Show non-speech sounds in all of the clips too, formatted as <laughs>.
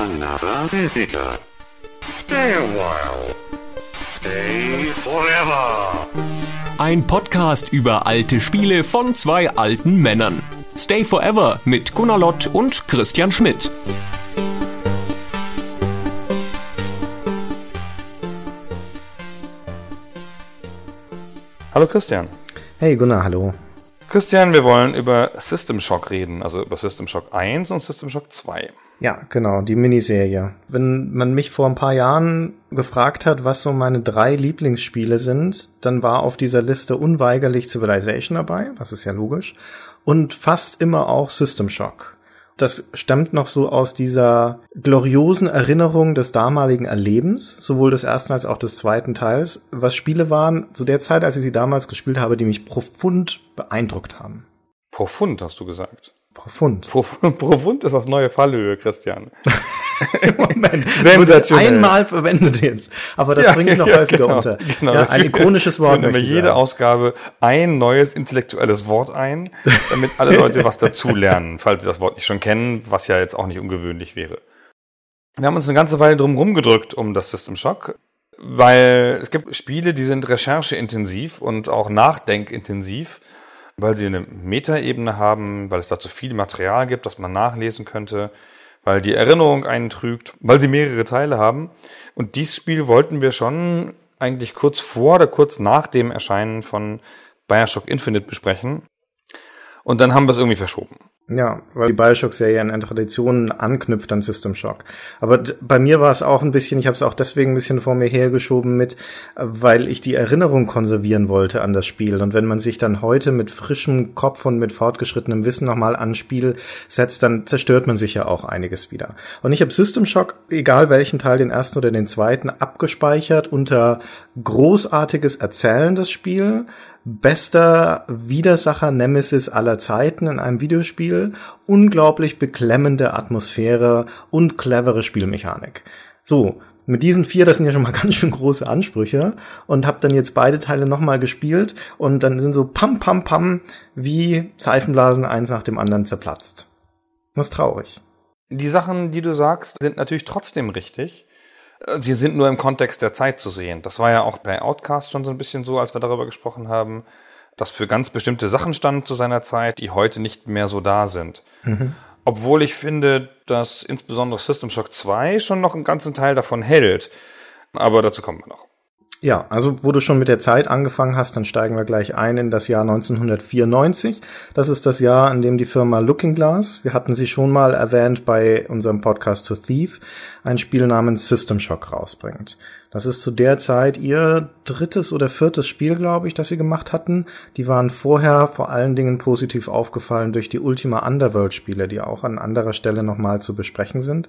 Another visitor. Stay a while. Stay forever. Ein Podcast über alte Spiele von zwei alten Männern. Stay Forever mit Gunnar Lott und Christian Schmidt. Hallo Christian. Hey Gunnar, hallo. Christian, wir wollen über System Shock reden, also über System Shock 1 und System Shock 2. Ja, genau, die Miniserie. Wenn man mich vor ein paar Jahren gefragt hat, was so meine drei Lieblingsspiele sind, dann war auf dieser Liste unweigerlich Civilization dabei, das ist ja logisch, und fast immer auch System Shock. Das stammt noch so aus dieser gloriosen Erinnerung des damaligen Erlebens, sowohl des ersten als auch des zweiten Teils, was Spiele waren zu der Zeit, als ich sie damals gespielt habe, die mich profund beeindruckt haben. Profund, hast du gesagt. Profund. Prof <laughs> Profund ist das neue Fallhöhe, Christian. <laughs> Moment. <laughs> Sensationell. Einmal verwendet jetzt. Aber das Ja, bringe ich noch ja, häufiger genau, unter. genau. Ja, ein ikonisches Wort. Ich jede sagen. Ausgabe ein neues intellektuelles Wort ein, damit alle Leute was dazulernen, falls sie das Wort nicht schon kennen, was ja jetzt auch nicht ungewöhnlich wäre. Wir haben uns eine ganze Weile drum rumgedrückt um das System Shock, weil es gibt Spiele, die sind rechercheintensiv und auch nachdenkintensiv, weil sie eine Metaebene haben, weil es dazu viel Material gibt, das man nachlesen könnte, weil die Erinnerung einen trügt, weil sie mehrere Teile haben. Und dieses Spiel wollten wir schon eigentlich kurz vor oder kurz nach dem Erscheinen von Bioshock Infinite besprechen. Und dann haben wir es irgendwie verschoben. Ja, weil die Bioshock-Serie an Traditionen anknüpft an System Shock. Aber bei mir war es auch ein bisschen, ich habe es auch deswegen ein bisschen vor mir hergeschoben mit, weil ich die Erinnerung konservieren wollte an das Spiel. Und wenn man sich dann heute mit frischem Kopf und mit fortgeschrittenem Wissen nochmal an Spiel setzt, dann zerstört man sich ja auch einiges wieder. Und ich habe System Shock, egal welchen Teil, den ersten oder den zweiten, abgespeichert unter großartiges erzählendes Spiel, bester Widersacher Nemesis aller Zeiten in einem Videospiel, unglaublich beklemmende Atmosphäre und clevere Spielmechanik. So, mit diesen vier, das sind ja schon mal <laughs> ganz schön große Ansprüche und habe dann jetzt beide Teile nochmal gespielt und dann sind so pam pam pam wie Seifenblasen eins nach dem anderen zerplatzt. Das ist traurig. Die Sachen, die du sagst, sind natürlich trotzdem richtig. Sie sind nur im Kontext der Zeit zu sehen. Das war ja auch bei Outcast schon so ein bisschen so, als wir darüber gesprochen haben, dass für ganz bestimmte Sachen stand zu seiner Zeit, die heute nicht mehr so da sind. Obwohl ich finde, dass insbesondere System Shock 2 schon noch einen ganzen Teil davon hält. Aber dazu kommen wir noch. Ja, also wo du schon mit der Zeit angefangen hast, dann steigen wir gleich ein in das Jahr 1994. Das ist das Jahr, in dem die Firma Looking Glass, wir hatten sie schon mal erwähnt bei unserem Podcast To Thief, ein Spiel namens System Shock rausbringt. Das ist zu der Zeit ihr drittes oder viertes Spiel, glaube ich, das sie gemacht hatten. Die waren vorher vor allen Dingen positiv aufgefallen durch die Ultima Underworld Spiele, die auch an anderer Stelle nochmal zu besprechen sind.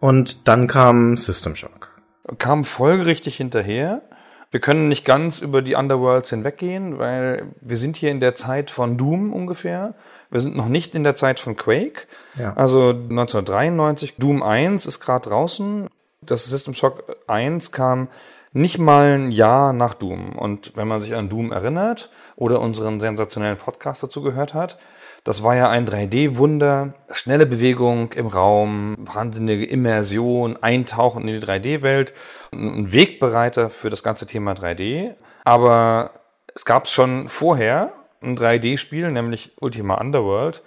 Und dann kam System Shock. Kam folgerichtig hinterher. Wir können nicht ganz über die Underworlds hinweggehen, weil wir sind hier in der Zeit von Doom ungefähr. Wir sind noch nicht in der Zeit von Quake. Ja. Also 1993, Doom 1 ist gerade draußen. Das System Shock 1 kam nicht mal ein Jahr nach Doom. Und wenn man sich an Doom erinnert oder unseren sensationellen Podcast dazu gehört hat, das war ja ein 3D-Wunder, schnelle Bewegung im Raum, wahnsinnige Immersion, Eintauchen in die 3D-Welt, ein Wegbereiter für das ganze Thema 3D. Aber es gab schon vorher ein 3D-Spiel, nämlich Ultima Underworld,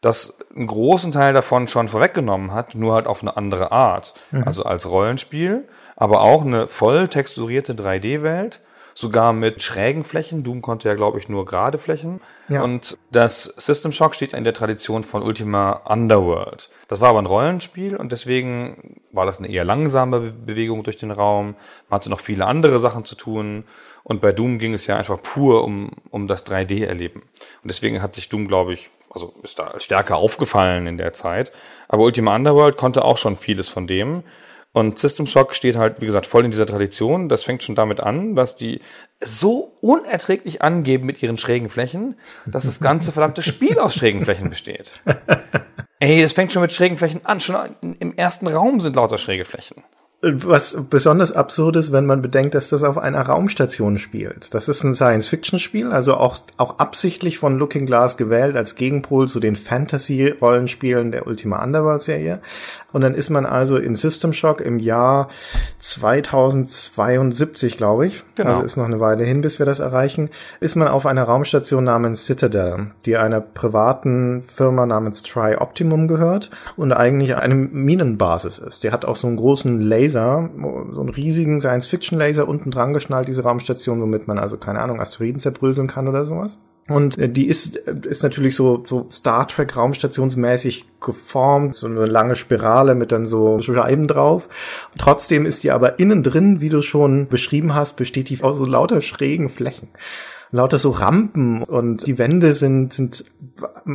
das einen großen Teil davon schon vorweggenommen hat, nur halt auf eine andere Art. Also als Rollenspiel, aber auch eine voll texturierte 3D-Welt, sogar mit schrägen Flächen. Doom konnte ja, glaube ich, nur gerade Flächen. Ja. Und das System Shock steht in der Tradition von Ultima Underworld. Das war aber ein Rollenspiel und deswegen war das eine eher langsame Be- Bewegung durch den Raum. Man hatte noch viele andere Sachen zu tun. Und bei Doom ging es ja einfach pur um, um das 3D-Erleben. Und deswegen hat sich Doom, glaube ich, also ist da stärker aufgefallen in der Zeit. Aber Ultima Underworld konnte auch schon vieles von dem. Und System Shock steht halt, wie gesagt, voll in dieser Tradition. Das fängt schon damit an, dass die so unerträglich angeben mit ihren schrägen Flächen, dass das ganze verdammte Spiel aus schrägen Flächen besteht. <laughs> Ey, es fängt schon mit schrägen Flächen an. Schon im ersten Raum sind lauter schräge Flächen. Was besonders absurd ist, wenn man bedenkt, dass das auf einer Raumstation spielt. Das ist ein Science-Fiction-Spiel, also auch, auch absichtlich von Looking Glass gewählt als Gegenpol zu den Fantasy-Rollenspielen der Ultima Underworld-Serie. Und dann ist man also in System Shock im Jahr 2072, glaube ich. Genau. Also ist noch eine Weile hin, bis wir das erreichen. Ist man auf einer Raumstation namens Citadel, die einer privaten Firma namens Tri Optimum gehört und eigentlich eine Minenbasis ist. Die hat auch so einen großen Laser, so einen riesigen Science-Fiction-Laser unten dran geschnallt, diese Raumstation, womit man also, keine Ahnung, Asteroiden zerbröseln kann oder sowas. Und äh, die ist, äh, ist natürlich so, so Star Trek raumstationsmäßig geformt, so eine lange Spirale mit dann so Scheiben drauf. Trotzdem ist die aber innen drin, wie du schon beschrieben hast, besteht die aus so lauter schrägen Flächen. Lauter so Rampen und die Wände sind, sind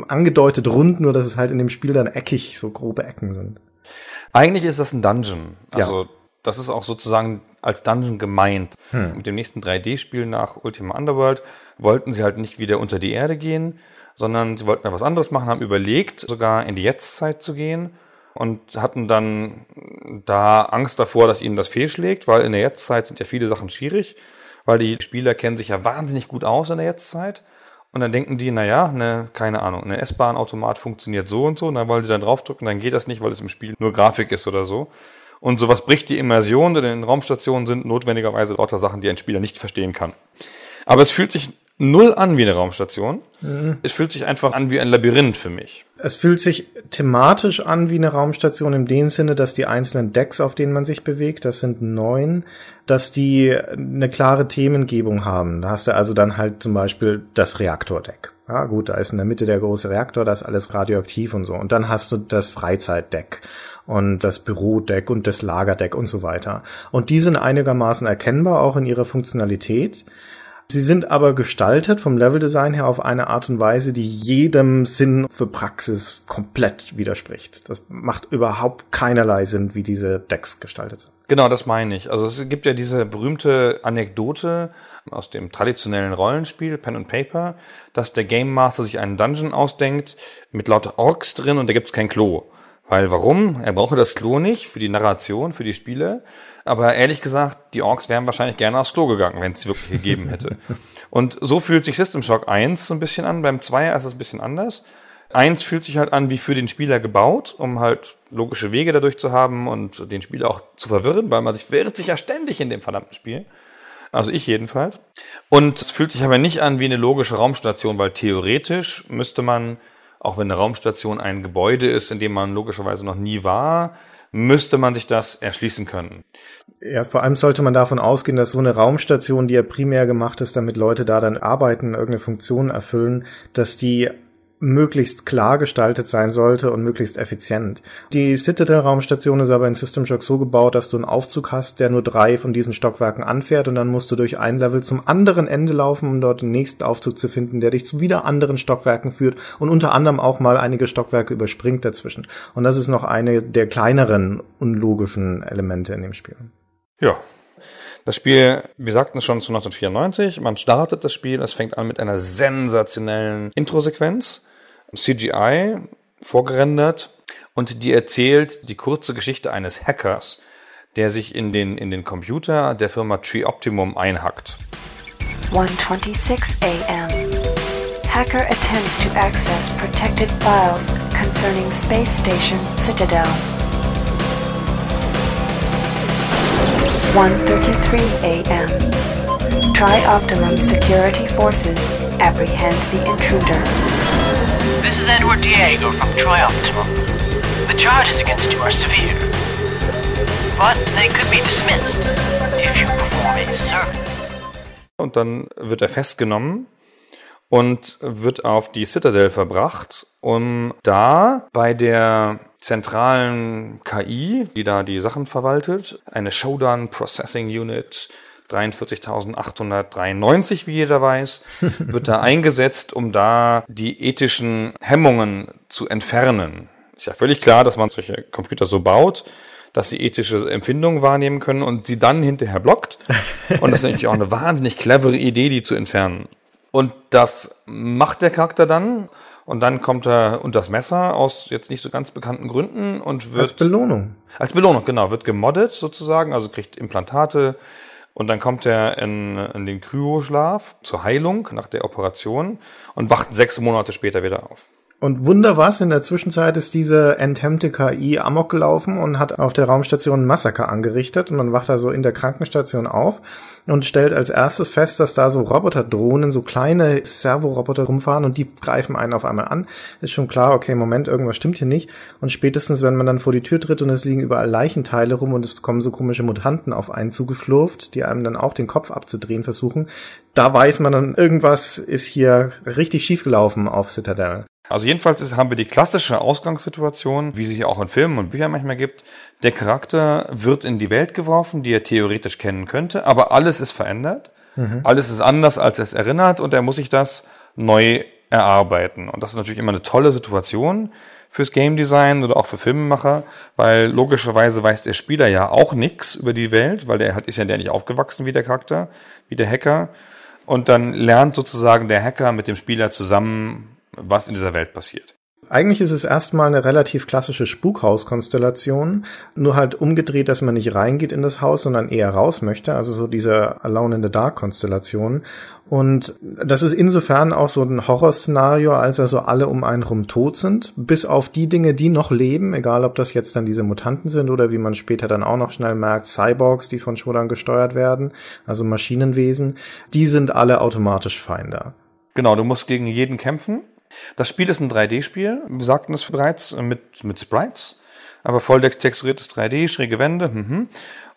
angedeutet rund, nur dass es halt in dem Spiel dann eckig, so grobe Ecken sind. Eigentlich ist das ein Dungeon. Also Ja. Das ist auch sozusagen als Dungeon gemeint. Mit dem nächsten 3D-Spiel nach Ultima Underworld wollten sie halt nicht wieder unter die Erde gehen, sondern sie wollten ja was anderes machen, haben überlegt, sogar in die Jetztzeit zu gehen und hatten dann da Angst davor, dass ihnen das fehlschlägt, weil in der Jetztzeit sind ja viele Sachen schwierig, weil die Spieler kennen sich ja wahnsinnig gut aus in der Jetztzeit. Und dann denken die, na ja, ne, keine Ahnung, eine S-Bahn-Automat funktioniert so und so, und dann wollen sie dann draufdrücken, dann geht das nicht, weil es im Spiel nur Grafik ist oder so. Und sowas bricht die Immersion, denn in Raumstationen sind notwendigerweise lauter Sachen, die ein Spieler nicht verstehen kann. Aber es fühlt sich null an wie eine Raumstation. Es fühlt sich einfach an wie ein Labyrinth für mich. Es fühlt sich thematisch an wie eine Raumstation in dem Sinne, dass die einzelnen Decks, auf denen man sich bewegt, das sind neun, dass die eine klare Themengebung haben. Da hast du also dann halt zum Beispiel das Reaktordeck. Ja, gut, da ist in der Mitte der große Reaktor, da ist alles radioaktiv und so. Und dann hast du das Freizeitdeck und das Bürodeck und das Lagerdeck und so weiter. Und die sind einigermaßen erkennbar auch in ihrer Funktionalität. Sie sind aber gestaltet vom Leveldesign her auf eine Art und Weise, die jedem Sinn für Praxis komplett widerspricht. Das macht überhaupt keinerlei Sinn, wie diese Decks gestaltet sind. Genau, das meine ich. Also es gibt ja diese berühmte Anekdote aus dem traditionellen Rollenspiel Pen and Paper, dass der Game Master sich einen Dungeon ausdenkt mit lauter Orks drin und da gibt's kein Klo. Weil warum? Er brauche das Klo nicht für die Narration, für die Spiele. Aber ehrlich gesagt, die Orks wären wahrscheinlich gerne aufs Klo gegangen, wenn es wirklich gegeben hätte. <laughs> Und so fühlt sich System Shock 1 so ein bisschen an. Beim 2 ist es ein bisschen anders. Eins fühlt sich halt an wie für den Spieler gebaut, um halt logische Wege dadurch zu haben und den Spieler auch zu verwirren, weil man sich verirrt sich ja ständig in dem verdammten Spiel. Also ich jedenfalls. Und es fühlt sich aber nicht an wie eine logische Raumstation, weil theoretisch müsste man, auch wenn eine Raumstation ein Gebäude ist, in dem man logischerweise noch nie war, müsste man sich das erschließen können. Ja, vor allem sollte man davon ausgehen, dass so eine Raumstation, die ja primär gemacht ist, damit Leute da dann arbeiten, irgendeine Funktion erfüllen, dass die möglichst klar gestaltet sein sollte und möglichst effizient. Die Citadel-Raumstation ist aber in System Shock so gebaut, dass du einen Aufzug hast, der nur drei von diesen Stockwerken anfährt und dann musst du durch ein Level zum anderen Ende laufen, um dort den nächsten Aufzug zu finden, der dich zu wieder anderen Stockwerken führt und unter anderem auch mal einige Stockwerke überspringt dazwischen. Und das ist noch eine der kleineren unlogischen Elemente in dem Spiel. Ja. Das Spiel, wir sagten es schon zu 1994, man startet das Spiel, es fängt an mit einer sensationellen Introsequenz, CGI, vorgerendert, und die erzählt die kurze Geschichte eines Hackers, der sich in den, in den Computer der Firma Tree Optimum einhackt. 1:26 a.m. Hacker attempts to access protected files concerning space station Citadel. 1:33 a.m. Tri-Optimum security forces apprehend the intruder. This is Edward Diego from Trioptimum. The charges against you are severe, but they could be dismissed if you perform a service. Und dann wird er festgenommen und wird auf die Citadel verbracht, um da bei der zentralen KI, die da die Sachen verwaltet, eine Showdown Processing Unit 43.893, wie jeder weiß, <laughs> wird da eingesetzt, um da die ethischen Hemmungen zu entfernen. Ist ja völlig klar, dass man solche Computer so baut, dass sie ethische Empfindungen wahrnehmen können und sie dann hinterher blockt. Und das ist natürlich auch eine wahnsinnig clevere Idee, die zu entfernen. Und das macht der Charakter dann. Und dann kommt er unter das Messer aus jetzt nicht so ganz bekannten Gründen und wird. Als Belohnung. Als Belohnung, genau. Wird gemoddet sozusagen, also kriegt Implantate. Und dann kommt er in, in den Kryoschlaf zur Heilung nach der Operation und wacht sechs Monate später wieder auf. Und wunder was, in der Zwischenzeit ist diese enthemmte KI amok gelaufen und hat auf der Raumstation ein Massaker angerichtet und man wacht da so in der Krankenstation auf und stellt als erstes fest, dass da so Roboterdrohnen, so kleine Servoroboter rumfahren und die greifen einen auf einmal an. Ist schon klar, okay, Moment, irgendwas stimmt hier nicht. Und spätestens, wenn man dann vor die Tür tritt und es liegen überall Leichenteile rum und es kommen so komische Mutanten auf einen zugeschlurft, die einem dann auch den Kopf abzudrehen versuchen, da weiß man dann, irgendwas ist hier richtig schiefgelaufen auf Citadel. Also jedenfalls ist, haben wir die klassische Ausgangssituation, wie sie sich auch in Filmen und Büchern manchmal gibt. Der Charakter wird in die Welt geworfen, die er theoretisch kennen könnte, aber alles ist verändert. Mhm. Alles ist anders, als er es erinnert und er muss sich das neu erarbeiten. Und das ist natürlich immer eine tolle Situation fürs Game Design oder auch für Filmemacher, weil logischerweise weiß der Spieler ja auch nichts über die Welt, weil der hat, ist ja der nicht aufgewachsen wie der Charakter, wie der Hacker. Und dann lernt sozusagen der Hacker mit dem Spieler zusammen was in dieser Welt passiert. Eigentlich ist es erstmal eine relativ klassische Spukhaus-Konstellation, nur halt umgedreht, dass man nicht reingeht in das Haus, sondern eher raus möchte, also so diese Alone in the Dark-Konstellation. Und das ist insofern auch so ein Horrorszenario, als also alle um einen rum tot sind, bis auf die Dinge, die noch leben, egal ob das jetzt dann diese Mutanten sind oder wie man später dann auch noch schnell merkt, Cyborgs, die von Shodan gesteuert werden, also Maschinenwesen, die sind alle automatisch Feinde. Genau, du musst gegen jeden kämpfen das Spiel ist ein 3D-Spiel, wir sagten es bereits, mit, mit Sprites, aber voll texturiertes 3D, schräge Wände, mhm.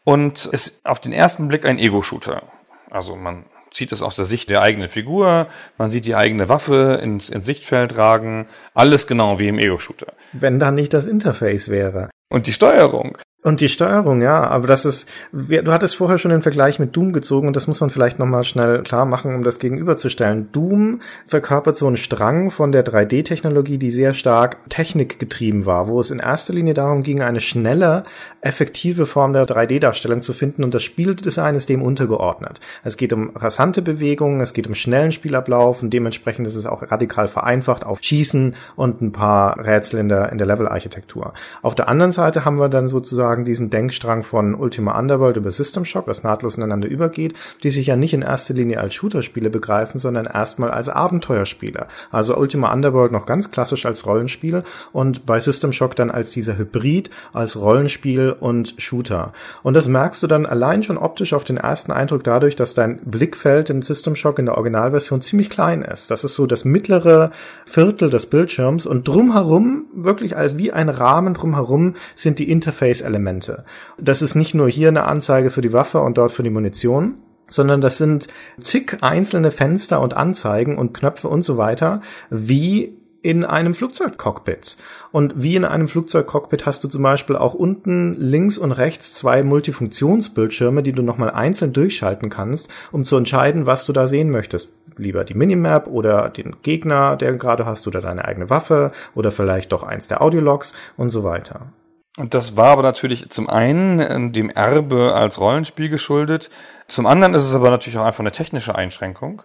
und ist auf den ersten Blick ein Ego-Shooter. Also man sieht es aus der Sicht der eigenen Figur, man sieht die eigene Waffe ins, ins Sichtfeld ragen, alles genau wie im Ego-Shooter. Wenn da nicht das Interface wäre. Und die Steuerung. Und die Steuerung, ja, aber das ist, du hattest vorher schon den Vergleich mit Doom gezogen und das muss man vielleicht nochmal schnell klar machen, um das gegenüberzustellen. Doom verkörpert so einen Strang von der 3D-Technologie, die sehr stark technikgetrieben war, wo es in erster Linie darum ging, eine schnelle, effektive Form der 3D-Darstellung zu finden und das Spieldesign ist dem untergeordnet. Es geht um rasante Bewegungen, es geht um schnellen Spielablauf und dementsprechend ist es auch radikal vereinfacht auf Schießen und ein paar Rätsel in der, in der Level-Architektur. Auf der anderen Seite haben wir dann sozusagen diesen Denkstrang von Ultima Underworld über System Shock, was nahtlos ineinander übergeht, die sich ja nicht in erster Linie als Shooter-Spiele begreifen, sondern erstmal als Abenteuerspiele. Also Ultima Underworld noch ganz klassisch als Rollenspiel und bei System Shock dann als dieser Hybrid, als Rollenspiel und Shooter. Und das merkst du dann allein schon optisch auf den ersten Eindruck dadurch, dass dein Blickfeld in System Shock in der Originalversion ziemlich klein ist. Das ist so das mittlere Viertel des Bildschirms und drumherum, wirklich als wie ein Rahmen drumherum, sind die Interface-Elemente Elemente. Das ist nicht nur hier eine Anzeige für die Waffe und dort für die Munition, sondern das sind zig einzelne Fenster und Anzeigen und Knöpfe und so weiter, wie in einem Flugzeugcockpit. Und wie in einem Flugzeugcockpit hast du zum Beispiel auch unten links und rechts zwei Multifunktionsbildschirme, die du nochmal einzeln durchschalten kannst, um zu entscheiden, was du da sehen möchtest. Lieber die Minimap oder den Gegner, der gerade hast, oder deine eigene Waffe oder vielleicht doch eins der Audiologs und so weiter. Und das war aber natürlich zum einen äh, dem Erbe als Rollenspiel geschuldet. Zum anderen ist es aber natürlich auch einfach eine technische Einschränkung.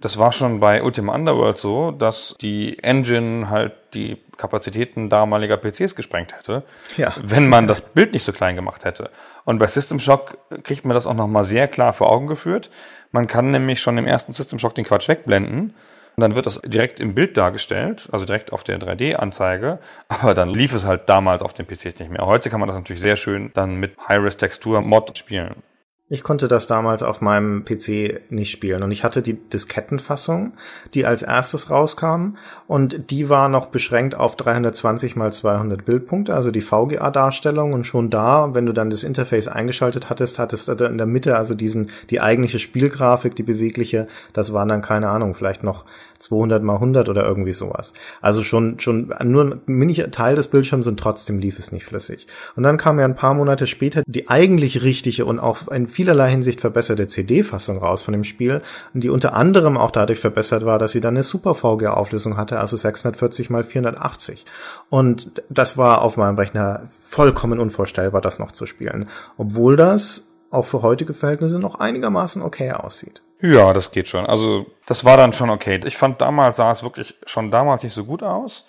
Das war schon bei Ultima Underworld so, dass die Engine halt die Kapazitäten damaliger PCs gesprengt hätte, ja. wenn man das Bild nicht so klein gemacht hätte. Und bei System Shock kriegt man das auch nochmal sehr klar vor Augen geführt. Man kann nämlich schon im ersten System Shock den Quatsch wegblenden dann wird das direkt im Bild dargestellt, also direkt auf der 3D-Anzeige. Aber dann lief es halt damals auf den PCs nicht mehr. Heute kann man das natürlich sehr schön dann mit High-Res-Textur-Mod spielen. Ich konnte das damals auf meinem PC nicht spielen und ich hatte die Diskettenfassung, die als erstes rauskam und die war noch beschränkt auf 320 mal 200 Bildpunkte, also die VGA-Darstellung und schon da, wenn du dann das Interface eingeschaltet hattest, hattest du in der Mitte also diesen, die eigentliche Spielgrafik, die bewegliche, das waren dann keine Ahnung, vielleicht noch 200 mal 100 oder irgendwie sowas. Also schon, schon nur ein mini Teil des Bildschirms und trotzdem lief es nicht flüssig. Und dann kam ja ein paar Monate später die eigentlich richtige und auch in vielerlei Hinsicht verbesserte CD-Fassung raus von dem Spiel, die unter anderem auch dadurch verbessert war, dass sie dann eine Super VGA-Auflösung hatte, also 640 mal 480. Und das war auf meinem Rechner vollkommen unvorstellbar, das noch zu spielen. Obwohl das auch für heutige Verhältnisse noch einigermaßen okay aussieht. Ja, das geht schon. Also, das war dann schon okay. Ich fand damals sah es wirklich schon damals nicht so gut aus,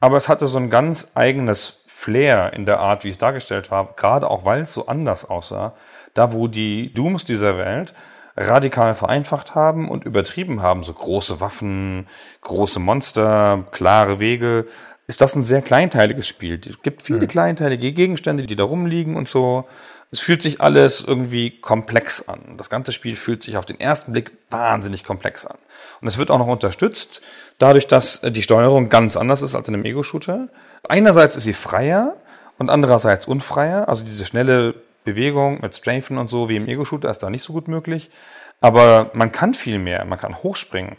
aber es hatte so ein ganz eigenes Flair in der Art, wie es dargestellt war, gerade auch weil es so anders aussah. Da, wo die Dooms dieser Welt radikal vereinfacht haben und übertrieben haben, so große Waffen, große Monster, klare Wege, ist das ein sehr kleinteiliges Spiel. Es gibt viele kleinteilige Gegenstände, die da rumliegen und so. Es fühlt sich alles irgendwie komplex an. Das ganze Spiel fühlt sich auf den ersten Blick wahnsinnig komplex an. Und es wird auch noch unterstützt, dadurch, dass die Steuerung ganz anders ist als in einem Ego-Shooter. Einerseits ist sie freier und andererseits unfreier. Also diese schnelle Bewegung mit Strafen und so wie im Ego-Shooter ist da nicht so gut möglich. Aber man kann viel mehr. Man kann hochspringen.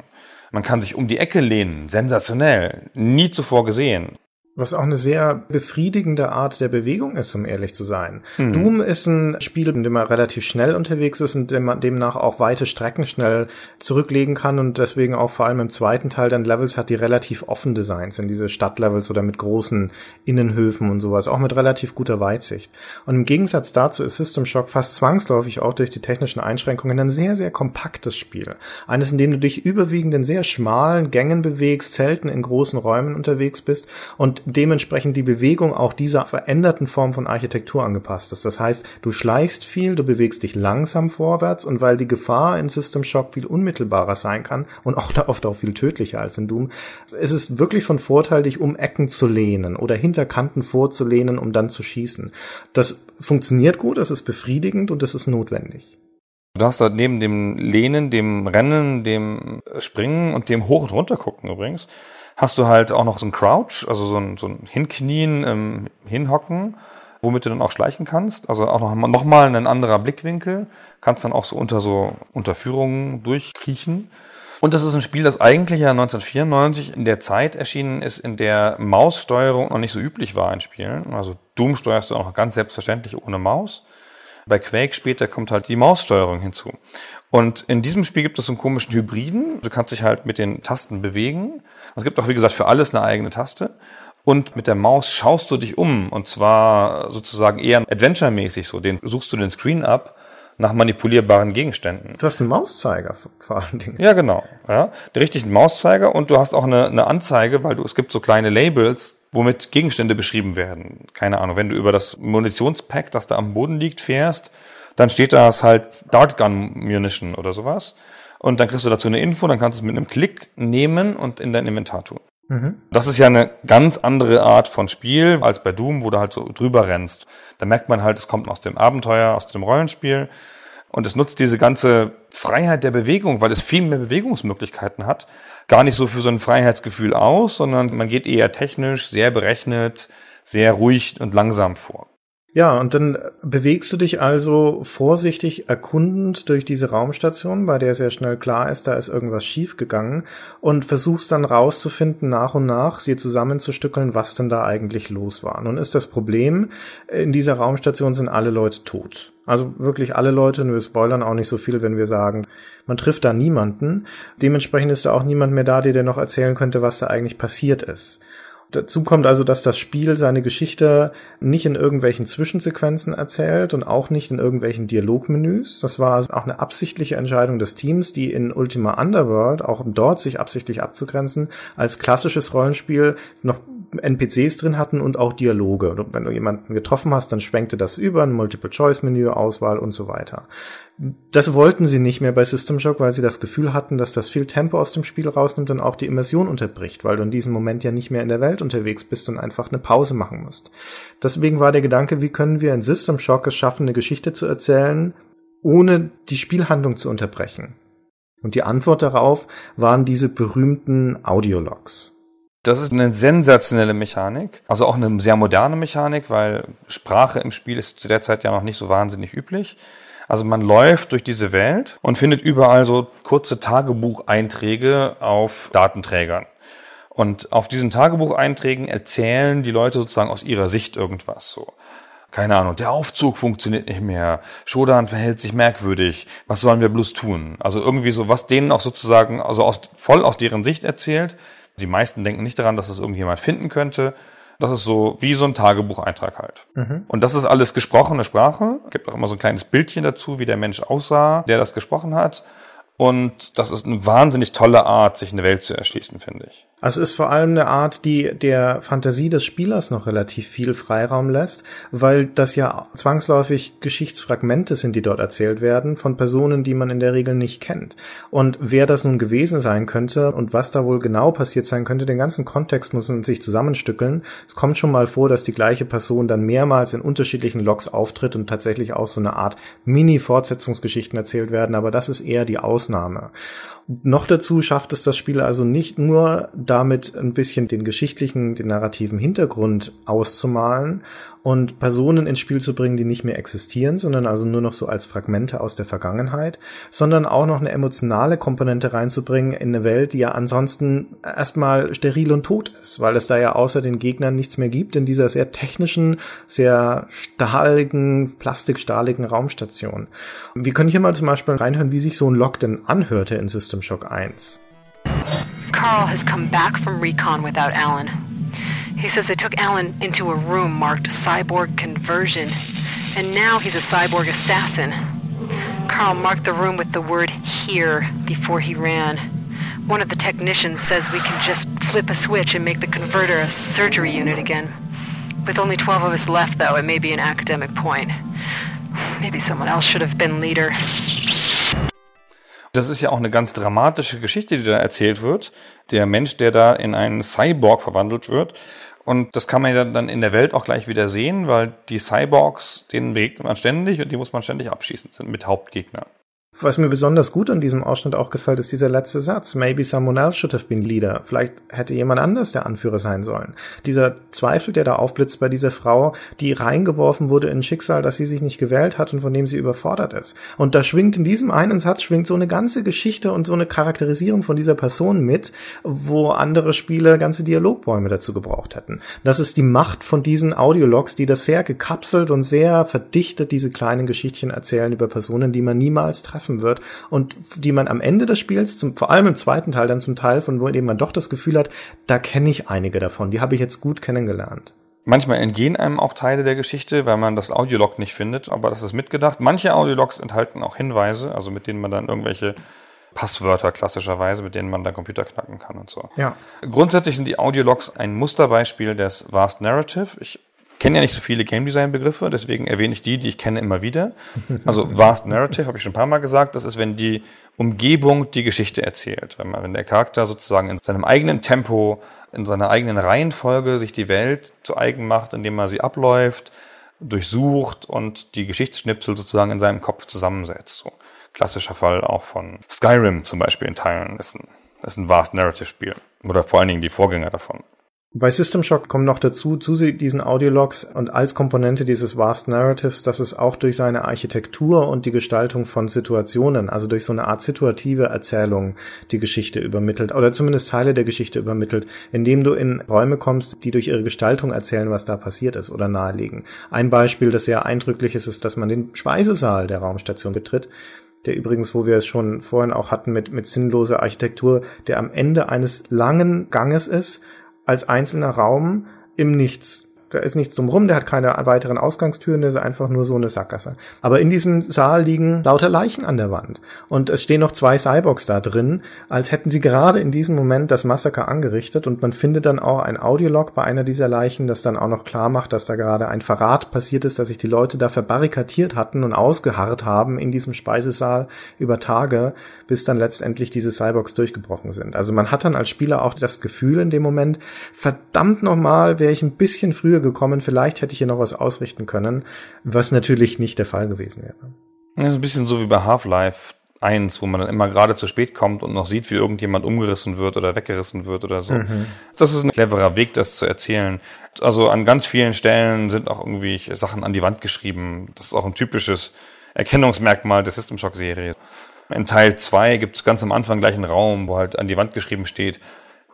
Man kann sich um die Ecke lehnen. Sensationell. Nie zuvor gesehen. Was auch eine sehr befriedigende Art der Bewegung ist, um ehrlich zu sein. Mhm. Doom ist ein Spiel, in dem man relativ schnell unterwegs ist und dem man demnach auch weite Strecken schnell zurücklegen kann und deswegen auch vor allem im zweiten Teil dann Levels hat, die relativ offen Designs sind, diese Stadtlevels oder mit großen Innenhöfen und sowas, auch mit relativ guter Weitsicht. Und im Gegensatz dazu ist System Shock fast zwangsläufig auch durch die technischen Einschränkungen ein sehr, sehr kompaktes Spiel. Eines, in dem du dich überwiegend in sehr schmalen Gängen bewegst, selten in großen Räumen unterwegs bist und dementsprechend die Bewegung auch dieser veränderten Form von Architektur angepasst ist. Das heißt, du schleichst viel, du bewegst dich langsam vorwärts und weil die Gefahr in System Shock viel unmittelbarer sein kann und auch da oft auch viel tödlicher als in Doom, ist es wirklich von Vorteil, dich um Ecken zu lehnen oder hinter Kanten vorzulehnen, um dann zu schießen. Das funktioniert gut, das ist befriedigend und das ist notwendig. Du hast da neben dem Lehnen, dem Rennen, dem Springen und dem Hoch- und Runtergucken übrigens, hast du halt auch noch so ein Crouch, also so ein, so ein Hinknien, ähm, Hinhocken, womit du dann auch schleichen kannst. Also auch noch, noch mal ein anderer Blickwinkel. Kannst dann auch so unter so Unterführungen durchkriechen. Und das ist ein Spiel, das eigentlich ja 1994 in der Zeit erschienen ist, in der Maussteuerung noch nicht so üblich war in Spielen. Also Doom steuerst du auch noch ganz selbstverständlich ohne Maus. Bei Quake später kommt halt die Maussteuerung hinzu. Und in diesem Spiel gibt es einen komischen Hybriden. Du kannst dich halt mit den Tasten bewegen. Es gibt auch, wie gesagt, für alles eine eigene Taste. Und mit der Maus schaust du dich um. Und zwar sozusagen eher Adventure-mäßig so. Den suchst du den Screen ab nach manipulierbaren Gegenständen. Du hast einen Mauszeiger vor allen Dingen. Ja, genau. Ja, den richtigen Mauszeiger und du hast auch eine, eine Anzeige, weil du es gibt so kleine Labels, womit Gegenstände beschrieben werden. Keine Ahnung, wenn du über das Munitionspack, das da am Boden liegt, fährst, dann steht da halt Dartgun Munition oder sowas. Und dann kriegst du dazu eine Info, dann kannst du es mit einem Klick nehmen und in dein Inventar tun. Mhm. Das ist ja eine ganz andere Art von Spiel als bei Doom, wo du halt so drüber rennst. Da merkt man halt, es kommt aus dem Abenteuer, aus dem Rollenspiel. Und es nutzt diese ganze Freiheit der Bewegung, weil es viel mehr Bewegungsmöglichkeiten hat, gar nicht so für so ein Freiheitsgefühl aus, sondern man geht eher technisch, sehr berechnet, sehr ruhig und langsam vor. Ja, und dann bewegst du dich also vorsichtig erkundend durch diese Raumstation, bei der sehr schnell klar ist, da ist irgendwas schiefgegangen und versuchst dann rauszufinden, nach und nach sie zusammenzustückeln, was denn da eigentlich los war. Nun ist das Problem, in dieser Raumstation sind alle Leute tot. Also wirklich alle Leute, und wir spoilern auch nicht so viel, wenn wir sagen, man trifft da niemanden. Dementsprechend ist da auch niemand mehr da, der dir noch erzählen könnte, was da eigentlich passiert ist. Dazu kommt also, dass das Spiel seine Geschichte nicht in irgendwelchen Zwischensequenzen erzählt und auch nicht in irgendwelchen Dialogmenüs. Das war also auch eine absichtliche Entscheidung des Teams, die in Ultima Underworld, auch dort sich absichtlich abzugrenzen, als klassisches Rollenspiel noch NPCs drin hatten und auch Dialoge. Wenn du jemanden getroffen hast, dann schwenkte das über, ein Multiple-Choice-Menü, Auswahl und so weiter. Das wollten sie nicht mehr bei System Shock, weil sie das Gefühl hatten, dass das viel Tempo aus dem Spiel rausnimmt und auch die Immersion unterbricht, weil du in diesem Moment ja nicht mehr in der Welt unterwegs bist und einfach eine Pause machen musst. Deswegen war der Gedanke, wie können wir in System Shock es schaffen, eine Geschichte zu erzählen, ohne die Spielhandlung zu unterbrechen. Und die Antwort darauf waren diese berühmten Audiologs. Das ist eine sensationelle Mechanik, also auch eine sehr moderne Mechanik, weil Sprache im Spiel ist zu der Zeit ja noch nicht so wahnsinnig üblich. Also man läuft durch diese Welt und findet überall so kurze Tagebucheinträge auf Datenträgern. Und auf diesen Tagebucheinträgen erzählen die Leute sozusagen aus ihrer Sicht irgendwas so. Keine Ahnung, der Aufzug funktioniert nicht mehr, Shodan verhält sich merkwürdig, was sollen wir bloß tun? Also irgendwie so, was denen auch sozusagen, also aus, voll aus deren Sicht erzählt. Die meisten denken nicht daran, dass es irgendjemand finden könnte. Das ist so wie so ein Tagebucheintrag halt. Mhm. Und das ist alles gesprochene Sprache. Gibt auch immer so ein kleines Bildchen dazu, wie der Mensch aussah, der das gesprochen hat. Und das ist eine wahnsinnig tolle Art, sich eine Welt zu erschließen, finde ich. Es ist vor allem eine Art, die der Fantasie des Spielers noch relativ viel Freiraum lässt, weil das ja zwangsläufig Geschichtsfragmente sind, die dort erzählt werden, von Personen, die man in der Regel nicht kennt. Und wer das nun gewesen sein könnte und was da wohl genau passiert sein könnte, den ganzen Kontext muss man sich zusammenstückeln. Es kommt schon mal vor, dass die gleiche Person dann mehrmals in unterschiedlichen Logs auftritt und tatsächlich auch so eine Art Mini-Fortsetzungsgeschichten erzählt werden, aber das ist eher die Ausnahme. Noch dazu schafft es das Spiel also nicht nur damit ein bisschen den geschichtlichen, den narrativen Hintergrund auszumalen und Personen ins Spiel zu bringen, die nicht mehr existieren, sondern also nur noch so als Fragmente aus der Vergangenheit, sondern auch noch eine emotionale Komponente reinzubringen in eine Welt, die ja ansonsten erstmal steril und tot ist, weil es da ja außer den Gegnern nichts mehr gibt in dieser sehr technischen, sehr stahligen, plastikstahligen Raumstation. Wir können hier mal zum Beispiel reinhören, wie sich so ein Log denn anhörte in System Shock 1. Carl has come back from recon without Alan. He says they took Alan into a room marked cyborg conversion, and now he's a cyborg assassin. Carl marked the room with the word here before he ran. One of the technicians says we can just flip a switch and make the converter a surgery unit again. With only 12 of us left, though, it may be an academic point. Maybe someone else should have been leader. Das ist ja auch eine ganz dramatische Geschichte, die da erzählt wird. Der Mensch, der da in einen Cyborg verwandelt wird. Und das kann man ja dann in der Welt auch gleich wieder sehen, weil die Cyborgs, denen begegnet man ständig und die muss man ständig abschießen, sind mit Hauptgegnern. Was mir besonders gut an diesem Ausschnitt auch gefällt, ist dieser letzte Satz. Maybe someone else should have been leader. Vielleicht hätte jemand anders der Anführer sein sollen. Dieser Zweifel, der da aufblitzt bei dieser Frau, die reingeworfen wurde in ein Schicksal, das sie sich nicht gewählt hat und von dem sie überfordert ist. Und da schwingt in diesem einen Satz schwingt so eine ganze Geschichte und so eine Charakterisierung von dieser Person mit, wo andere Spiele ganze Dialogbäume dazu gebraucht hätten. Das ist die Macht von diesen Audiologs, die das sehr gekapselt und sehr verdichtet diese kleinen Geschichtchen erzählen über Personen, die man niemals treffen treffen wird und die man am Ende des Spiels, zum, vor allem im zweiten Teil dann zum Teil, von wo dem man doch das Gefühl hat, da kenne ich einige davon, die habe ich jetzt gut kennengelernt. Manchmal entgehen einem auch Teile der Geschichte, weil man das Audiolog nicht findet, aber das ist mitgedacht. Manche Audiologs enthalten auch Hinweise, also mit denen man dann irgendwelche Passwörter klassischerweise, mit denen man dann Computer knacken kann und so. Ja. Grundsätzlich sind die Audiologs ein Musterbeispiel des Vast Narrative. Ich kenne ja nicht so viele Game Design Begriffe, deswegen erwähne ich die, die ich kenne immer wieder. Also Vast Narrative habe ich schon ein paar Mal gesagt, das ist, wenn die Umgebung die Geschichte erzählt, wenn man, wenn der Charakter sozusagen in seinem eigenen Tempo, in seiner eigenen Reihenfolge sich die Welt zu eigen macht, indem er sie abläuft, durchsucht und die Geschichtsschnipsel sozusagen in seinem Kopf zusammensetzt. So klassischer Fall auch von Skyrim zum Beispiel in Teilen ist ein, ist ein Vast Narrative Spiel oder vor allen Dingen die Vorgänger davon. Bei System Shock kommt noch dazu, zu diesen Audiologs und als Komponente dieses Vast Narratives, dass es auch durch seine Architektur und die Gestaltung von Situationen, also durch so eine Art situative Erzählung die Geschichte übermittelt oder zumindest Teile der Geschichte übermittelt, indem du in Räume kommst, die durch ihre Gestaltung erzählen, was da passiert ist oder nahelegen. Ein Beispiel, das sehr eindrücklich ist, ist, dass man den Speisesaal der Raumstation betritt der übrigens, wo wir es schon vorhin auch hatten mit, mit sinnloser Architektur, der am Ende eines langen Ganges ist, als einzelner Raum im Nichts. Da ist nichts drumrum, der hat keine weiteren Ausgangstüren, der ist einfach nur so eine Sackgasse. Aber in diesem Saal liegen lauter Leichen an der Wand. Und es stehen noch zwei Cyborgs da drin, als hätten sie gerade in diesem Moment das Massaker angerichtet. Und man findet dann auch ein Audiolog bei einer dieser Leichen, das dann auch noch klar macht, dass da gerade ein Verrat passiert ist, dass sich die Leute da verbarrikadiert hatten und ausgeharrt haben in diesem Speisesaal über Tage, bis dann letztendlich diese Cyborgs durchgebrochen sind. Also man hat dann als Spieler auch das Gefühl in dem Moment, verdammt nochmal, wäre ich ein bisschen früher früher gekommen, vielleicht hätte ich hier noch was ausrichten können, was natürlich nicht der Fall gewesen wäre. Das ist ein bisschen so wie bei Half-Life 1, wo man dann immer gerade zu spät kommt und noch sieht, wie irgendjemand umgerissen wird oder weggerissen wird oder so. Mhm. Das ist ein cleverer Weg, das zu erzählen. Also an ganz vielen Stellen sind auch irgendwie Sachen an die Wand geschrieben. Das ist auch ein typisches Erkennungsmerkmal der System Shock Serie. In Teil 2 gibt es ganz am Anfang gleich einen Raum, wo halt an die Wand geschrieben steht,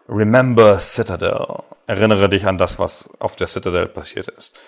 Remember Citadel. Erinnere dich an das, was auf der Citadel passiert ist.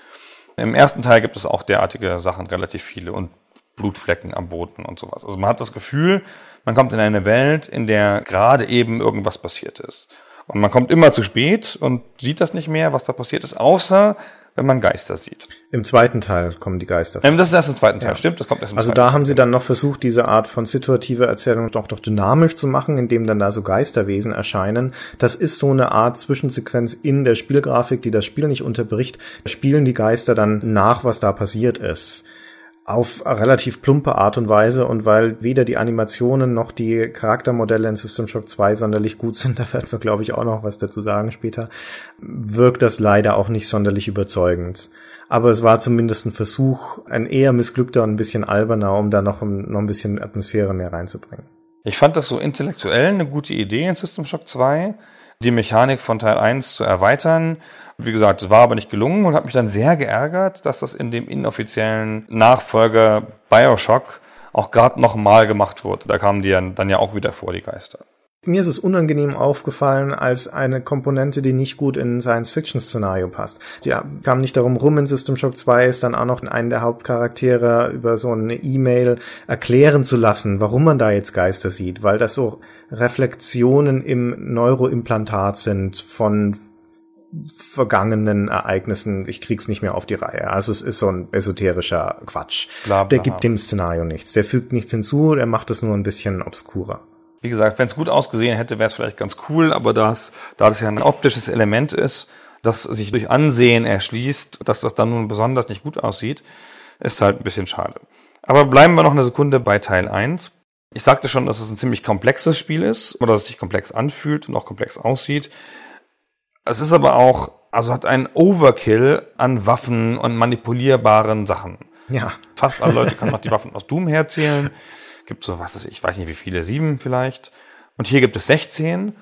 Im ersten Teil gibt es auch derartige Sachen relativ viele und Blutflecken am Boden und sowas. Also man hat das Gefühl, man kommt in eine Welt, in der gerade eben irgendwas passiert ist. Und man kommt immer zu spät und sieht das nicht mehr, was da passiert ist, außer wenn man Geister sieht. Im zweiten Teil kommen die Geister. Ähm, das ist erst im zweiten Teil, stimmt, das kommt erst im Also da haben sie dann noch versucht, diese Art von situative Erzählung doch doch dynamisch zu machen, indem dann da so Geisterwesen erscheinen. Das ist so eine Art Zwischensequenz in der Spielgrafik, die das Spiel nicht unterbricht. Spielen die Geister dann nach, was da passiert ist. Auf relativ plumpe Art und Weise und weil weder die Animationen noch die Charaktermodelle in System Shock 2 sonderlich gut sind, <laughs> da werden wir glaube ich auch noch was dazu sagen später, wirkt das leider auch nicht sonderlich überzeugend. Aber es war zumindest ein Versuch, ein eher missglückter und ein bisschen alberner, um da noch, ein- noch ein bisschen Atmosphäre mehr reinzubringen. Ich fand das so intellektuell eine gute Idee in System Shock 2, die Mechanik von Teil 1 zu erweitern. Wie gesagt, es war aber nicht gelungen und hat mich dann sehr geärgert, dass das in dem inoffiziellen Nachfolger Bioshock auch gerade nochmal gemacht wurde. Da kamen die dann, dann ja auch wieder vor, die Geister. Mir ist es unangenehm aufgefallen als eine Komponente, die nicht gut in ein Science-Fiction-Szenario passt. Die kam nicht darum rum, in System Shock 2 ist dann auch noch einen der Hauptcharaktere über so eine E-Mail erklären zu lassen, warum man da jetzt Geister sieht, weil das so Reflexionen im Neuroimplantat sind von vergangenen Ereignissen. Ich krieg's nicht mehr auf die Reihe. Also es ist so ein esoterischer Quatsch. Bla, bla. Der gibt dem Szenario nichts. Der fügt nichts hinzu, der macht es nur ein bisschen obskurer. Wie gesagt, wenn es gut ausgesehen hätte, wäre es vielleicht ganz cool, aber das, da das ja ein optisches Element ist, das sich durch Ansehen erschließt, dass das dann nun besonders nicht gut aussieht, ist halt ein bisschen schade. Aber bleiben wir noch eine Sekunde bei Teil 1. Ich sagte schon, dass es ein ziemlich komplexes Spiel ist oder dass es sich komplex anfühlt und auch komplex aussieht. Es ist aber auch, also hat einen Overkill an Waffen und manipulierbaren Sachen. Ja. Fast alle Leute <laughs> können noch die Waffen aus Doom herzählen. Gibt so, was ist, ich weiß nicht wie viele, sieben vielleicht. Und hier gibt es 16.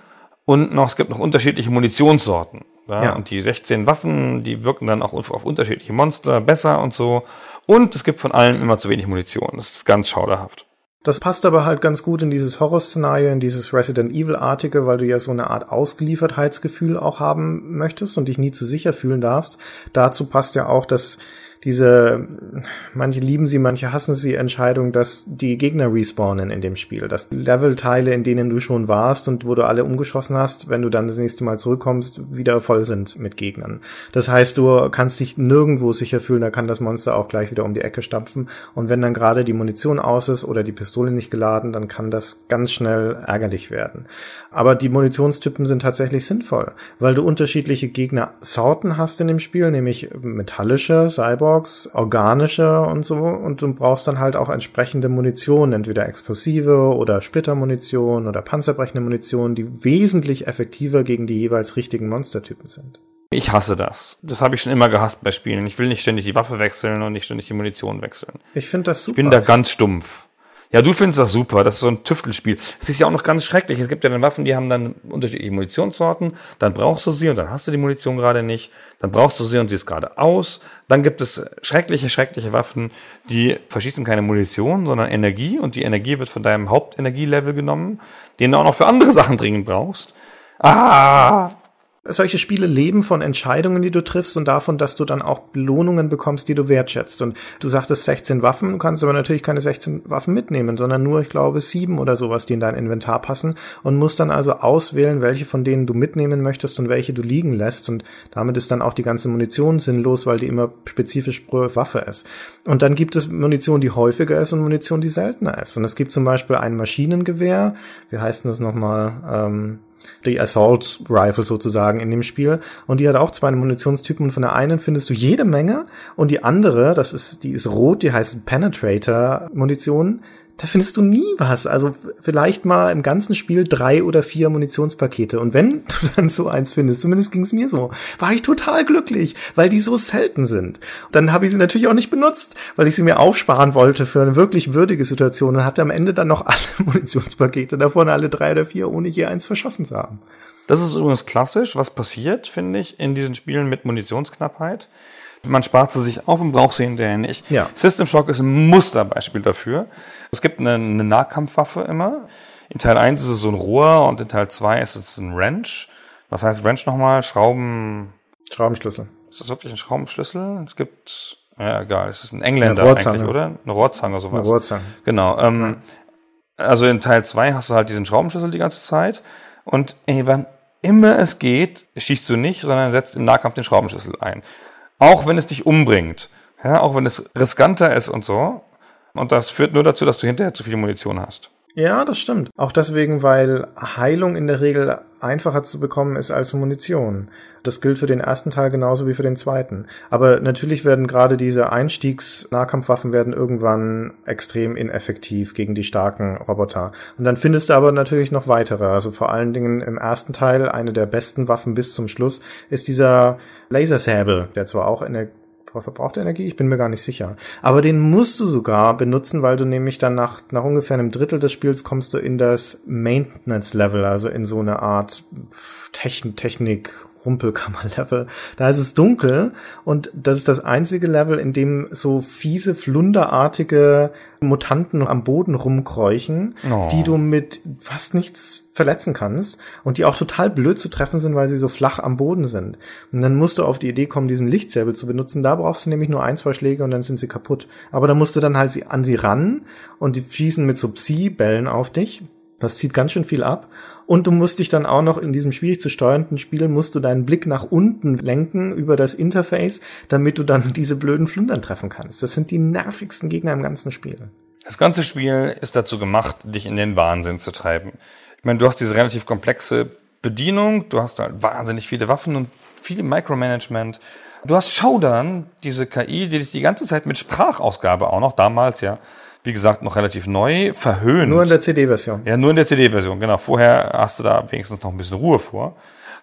Und noch, es gibt noch unterschiedliche Munitionssorten. Ja? Ja. Und die 16 Waffen, die wirken dann auch auf, auf unterschiedliche Monster besser und so. Und es gibt von allem immer zu wenig Munition. Das ist ganz schauderhaft. Das passt aber halt ganz gut in dieses Horror-Szenario, in dieses Resident Evil-artige, weil du ja so eine Art Ausgeliefertheitsgefühl auch haben möchtest und dich nie zu sicher fühlen darfst. Dazu passt ja auch, dass diese, manche lieben sie, manche hassen sie, Entscheidung, dass die Gegner respawnen in dem Spiel. Dass Levelteile, in denen du schon warst und wo du alle umgeschossen hast, wenn du dann das nächste Mal zurückkommst, wieder voll sind mit Gegnern. Das heißt, du kannst dich nirgendwo sicher fühlen, da kann das Monster auch gleich wieder um die Ecke stampfen. Und wenn dann gerade die Munition aus ist oder die Pistole nicht geladen, dann kann das ganz schnell ärgerlich werden. Aber die Munitionstypen sind tatsächlich sinnvoll, weil du unterschiedliche Gegnersorten hast in dem Spiel, nämlich metallische, Cyborgs, organische und so. Und du brauchst dann halt auch entsprechende Munition, entweder explosive oder Splittermunition oder panzerbrechende Munition, die wesentlich effektiver gegen die jeweils richtigen Monstertypen sind. Ich hasse das. Das habe ich schon immer gehasst bei Spielen. Ich will nicht ständig die Waffe wechseln und nicht ständig die Munition wechseln. Ich finde das super. Ich bin da ganz stumpf. Ja, du findest das super. Das ist so ein Tüftelspiel. Es ist ja auch noch ganz schrecklich. Es gibt ja dann Waffen, die haben dann unterschiedliche Munitionssorten. Dann brauchst du sie und dann hast du die Munition gerade nicht. Dann brauchst du sie und sie ist gerade aus. Dann gibt es schreckliche, schreckliche Waffen, die verschießen keine Munition, sondern Energie. Und die Energie wird von deinem Hauptenergielevel genommen, den du auch noch für andere <laughs> Sachen dringend brauchst. Ah! Solche Spiele leben von Entscheidungen, die du triffst und davon, dass du dann auch Belohnungen bekommst, die du wertschätzt. Und du sagtest 16 Waffen, kannst aber natürlich keine 16 Waffen mitnehmen, sondern nur, ich glaube, sieben oder sowas, die in dein Inventar passen und musst dann also auswählen, welche von denen du mitnehmen möchtest und welche du liegen lässt. Und damit ist dann auch die ganze Munition sinnlos, weil die immer spezifisch pro Waffe ist. Und dann gibt es Munition, die häufiger ist und Munition, die seltener ist. Und es gibt zum Beispiel ein Maschinengewehr, wie heißt das nochmal? Ähm, die Assault Rifle sozusagen in dem Spiel. Und die hat auch zwei Munitionstypen und von der einen findest du jede Menge und die andere, das ist, die ist rot, die heißt Penetrator Munition. Da findest du nie was. Also vielleicht mal im ganzen Spiel drei oder vier Munitionspakete. Und wenn <laughs> du dann so eins findest, zumindest ging es mir so, war ich total glücklich, weil die so selten sind. Dann habe ich sie natürlich auch nicht benutzt, weil ich sie mir aufsparen wollte für eine wirklich würdige Situation und hatte am Ende dann noch <laughs> alle Munitionspakete, davon alle drei oder vier, ohne je eins verschossen zu haben. Das ist übrigens klassisch, was passiert, finde ich, in diesen Spielen mit Munitionsknappheit. Man spart sie sich auf und braucht sie hinterher nicht. Ja. System Shock ist ein Musterbeispiel dafür. Es gibt eine, eine Nahkampfwaffe immer. In Teil 1 ist es so ein Rohr und in Teil 2 ist es ein Wrench. Was heißt Wrench nochmal? Schrauben. Schraubenschlüssel. Ist das wirklich ein Schraubenschlüssel? Es gibt, ja egal, es ist ein Engländer eigentlich, oder? Eine Rohrzange, sowas. Eine Rohrzange. Genau. Ähm, also in Teil 2 hast du halt diesen Schraubenschlüssel die ganze Zeit. Und ey, wann immer es geht, schießt du nicht, sondern setzt im Nahkampf den Schraubenschlüssel ein. Auch wenn es dich umbringt. Ja, auch wenn es riskanter ist und so. Und das führt nur dazu, dass du hinterher zu viel Munition hast. Ja, das stimmt. Auch deswegen, weil Heilung in der Regel einfacher zu bekommen ist als Munition. Das gilt für den ersten Teil genauso wie für den zweiten. Aber natürlich werden gerade diese Einstiegs-Nahkampfwaffen werden irgendwann extrem ineffektiv gegen die starken Roboter. Und dann findest du aber natürlich noch weitere. Also vor allen Dingen im ersten Teil eine der besten Waffen bis zum Schluss ist dieser Lasersäbel, der zwar auch in der verbrauchte Energie? Ich bin mir gar nicht sicher. Aber den musst du sogar benutzen, weil du nämlich dann nach, nach ungefähr einem Drittel des Spiels kommst du in das Maintenance-Level, also in so eine Art Techn Technik, Rumpelkammer-Level. Da ist es dunkel und das ist das einzige Level, in dem so fiese, flunderartige Mutanten am Boden rumkräuchen, oh. die du mit fast nichts verletzen kannst und die auch total blöd zu treffen sind, weil sie so flach am Boden sind. Und dann musst du auf die Idee kommen, diesen Lichtsäbel zu benutzen. Da brauchst du nämlich nur ein, zwei Schläge und dann sind sie kaputt. Aber da musst du dann halt an sie ran und die schießen mit so Psi-Bällen auf dich. Das zieht ganz schön viel ab. Und du musst dich dann auch noch in diesem schwierig zu steuernden Spiel, musst du deinen Blick nach unten lenken über das Interface, damit du dann <laughs> diese blöden Flundern treffen kannst. Das sind die nervigsten Gegner im ganzen Spiel. Das ganze Spiel ist dazu gemacht, dich in den Wahnsinn zu treiben. Ich meine, du hast diese relativ komplexe Bedienung, du hast halt wahnsinnig viele Waffen und viel Micromanagement. Du hast Showdown, diese KI, die dich die ganze Zeit mit Sprachausgabe auch noch, damals ja, wie gesagt, noch relativ neu, verhöhnt. Nur in der CD-Version. Ja, nur in der CD-Version, genau. Vorher hast du da wenigstens noch ein bisschen Ruhe vor.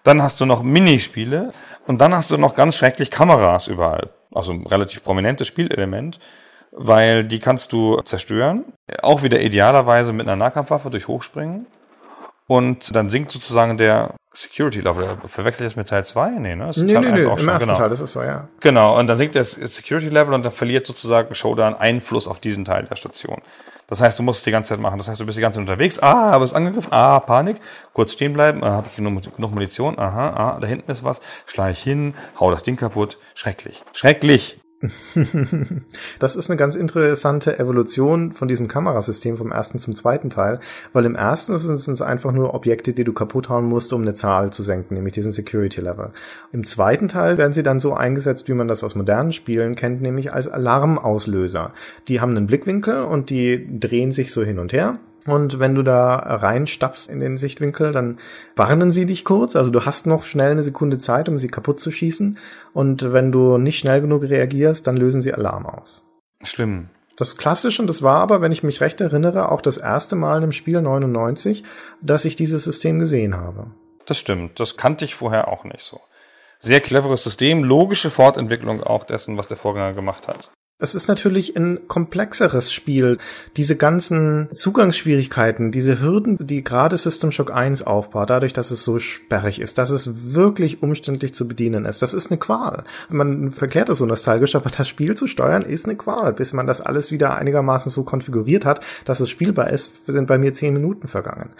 Dann hast du noch Minispiele und dann hast du noch ganz schrecklich Kameras überall. Also ein relativ prominentes Spielelement, weil die kannst du zerstören. Auch wieder idealerweise mit einer Nahkampfwaffe durch Hochspringen. Und dann sinkt sozusagen der Security Level. Verwechselt das mit Teil 2? Nee, ne? Das nee, Teil nee, nee, auch im schon. ersten genau. Teil, das ist so, ja. Genau, und dann sinkt der Security Level und dann verliert sozusagen Showdown Einfluss auf diesen Teil der Station. Das heißt, du musst es die ganze Zeit machen. Das heißt, du bist die ganze Zeit unterwegs. Ah, aber es angegriffen. Ah, Panik. Kurz stehen bleiben. Ah, habe ich genug, genug Munition. Aha, ah, da hinten ist was. Schlage ich hin. Hau das Ding kaputt. Schrecklich. Schrecklich. <laughs> das ist eine ganz interessante Evolution von diesem Kamerasystem vom ersten zum zweiten Teil, weil im ersten sind es einfach nur Objekte, die du kaputt hauen musst, um eine Zahl zu senken, nämlich diesen Security Level. Im zweiten Teil werden sie dann so eingesetzt, wie man das aus modernen Spielen kennt, nämlich als Alarmauslöser. Die haben einen Blickwinkel und die drehen sich so hin und her und wenn du da reinstapfst in den Sichtwinkel, dann warnen sie dich kurz. Also du hast noch schnell eine Sekunde Zeit, um sie kaputt zu schießen. Und wenn du nicht schnell genug reagierst, dann lösen sie Alarm aus. Schlimm. Das Klassische, und das war aber, wenn ich mich recht erinnere, auch das erste Mal im Spiel 99, dass ich dieses System gesehen habe. Das stimmt. Das kannte ich vorher auch nicht so. Sehr cleveres System, logische Fortentwicklung auch dessen, was der Vorgänger gemacht hat. Es ist natürlich ein komplexeres Spiel. Diese ganzen Zugangsschwierigkeiten, diese Hürden, die gerade System Shock 1 aufbaut, dadurch, dass es so sperrig ist, dass es wirklich umständlich zu bedienen ist, das ist eine Qual. Man verklärt das so nostalgisch, aber das Spiel zu steuern ist eine Qual. Bis man das alles wieder einigermaßen so konfiguriert hat, dass es spielbar ist, sind bei mir zehn Minuten vergangen.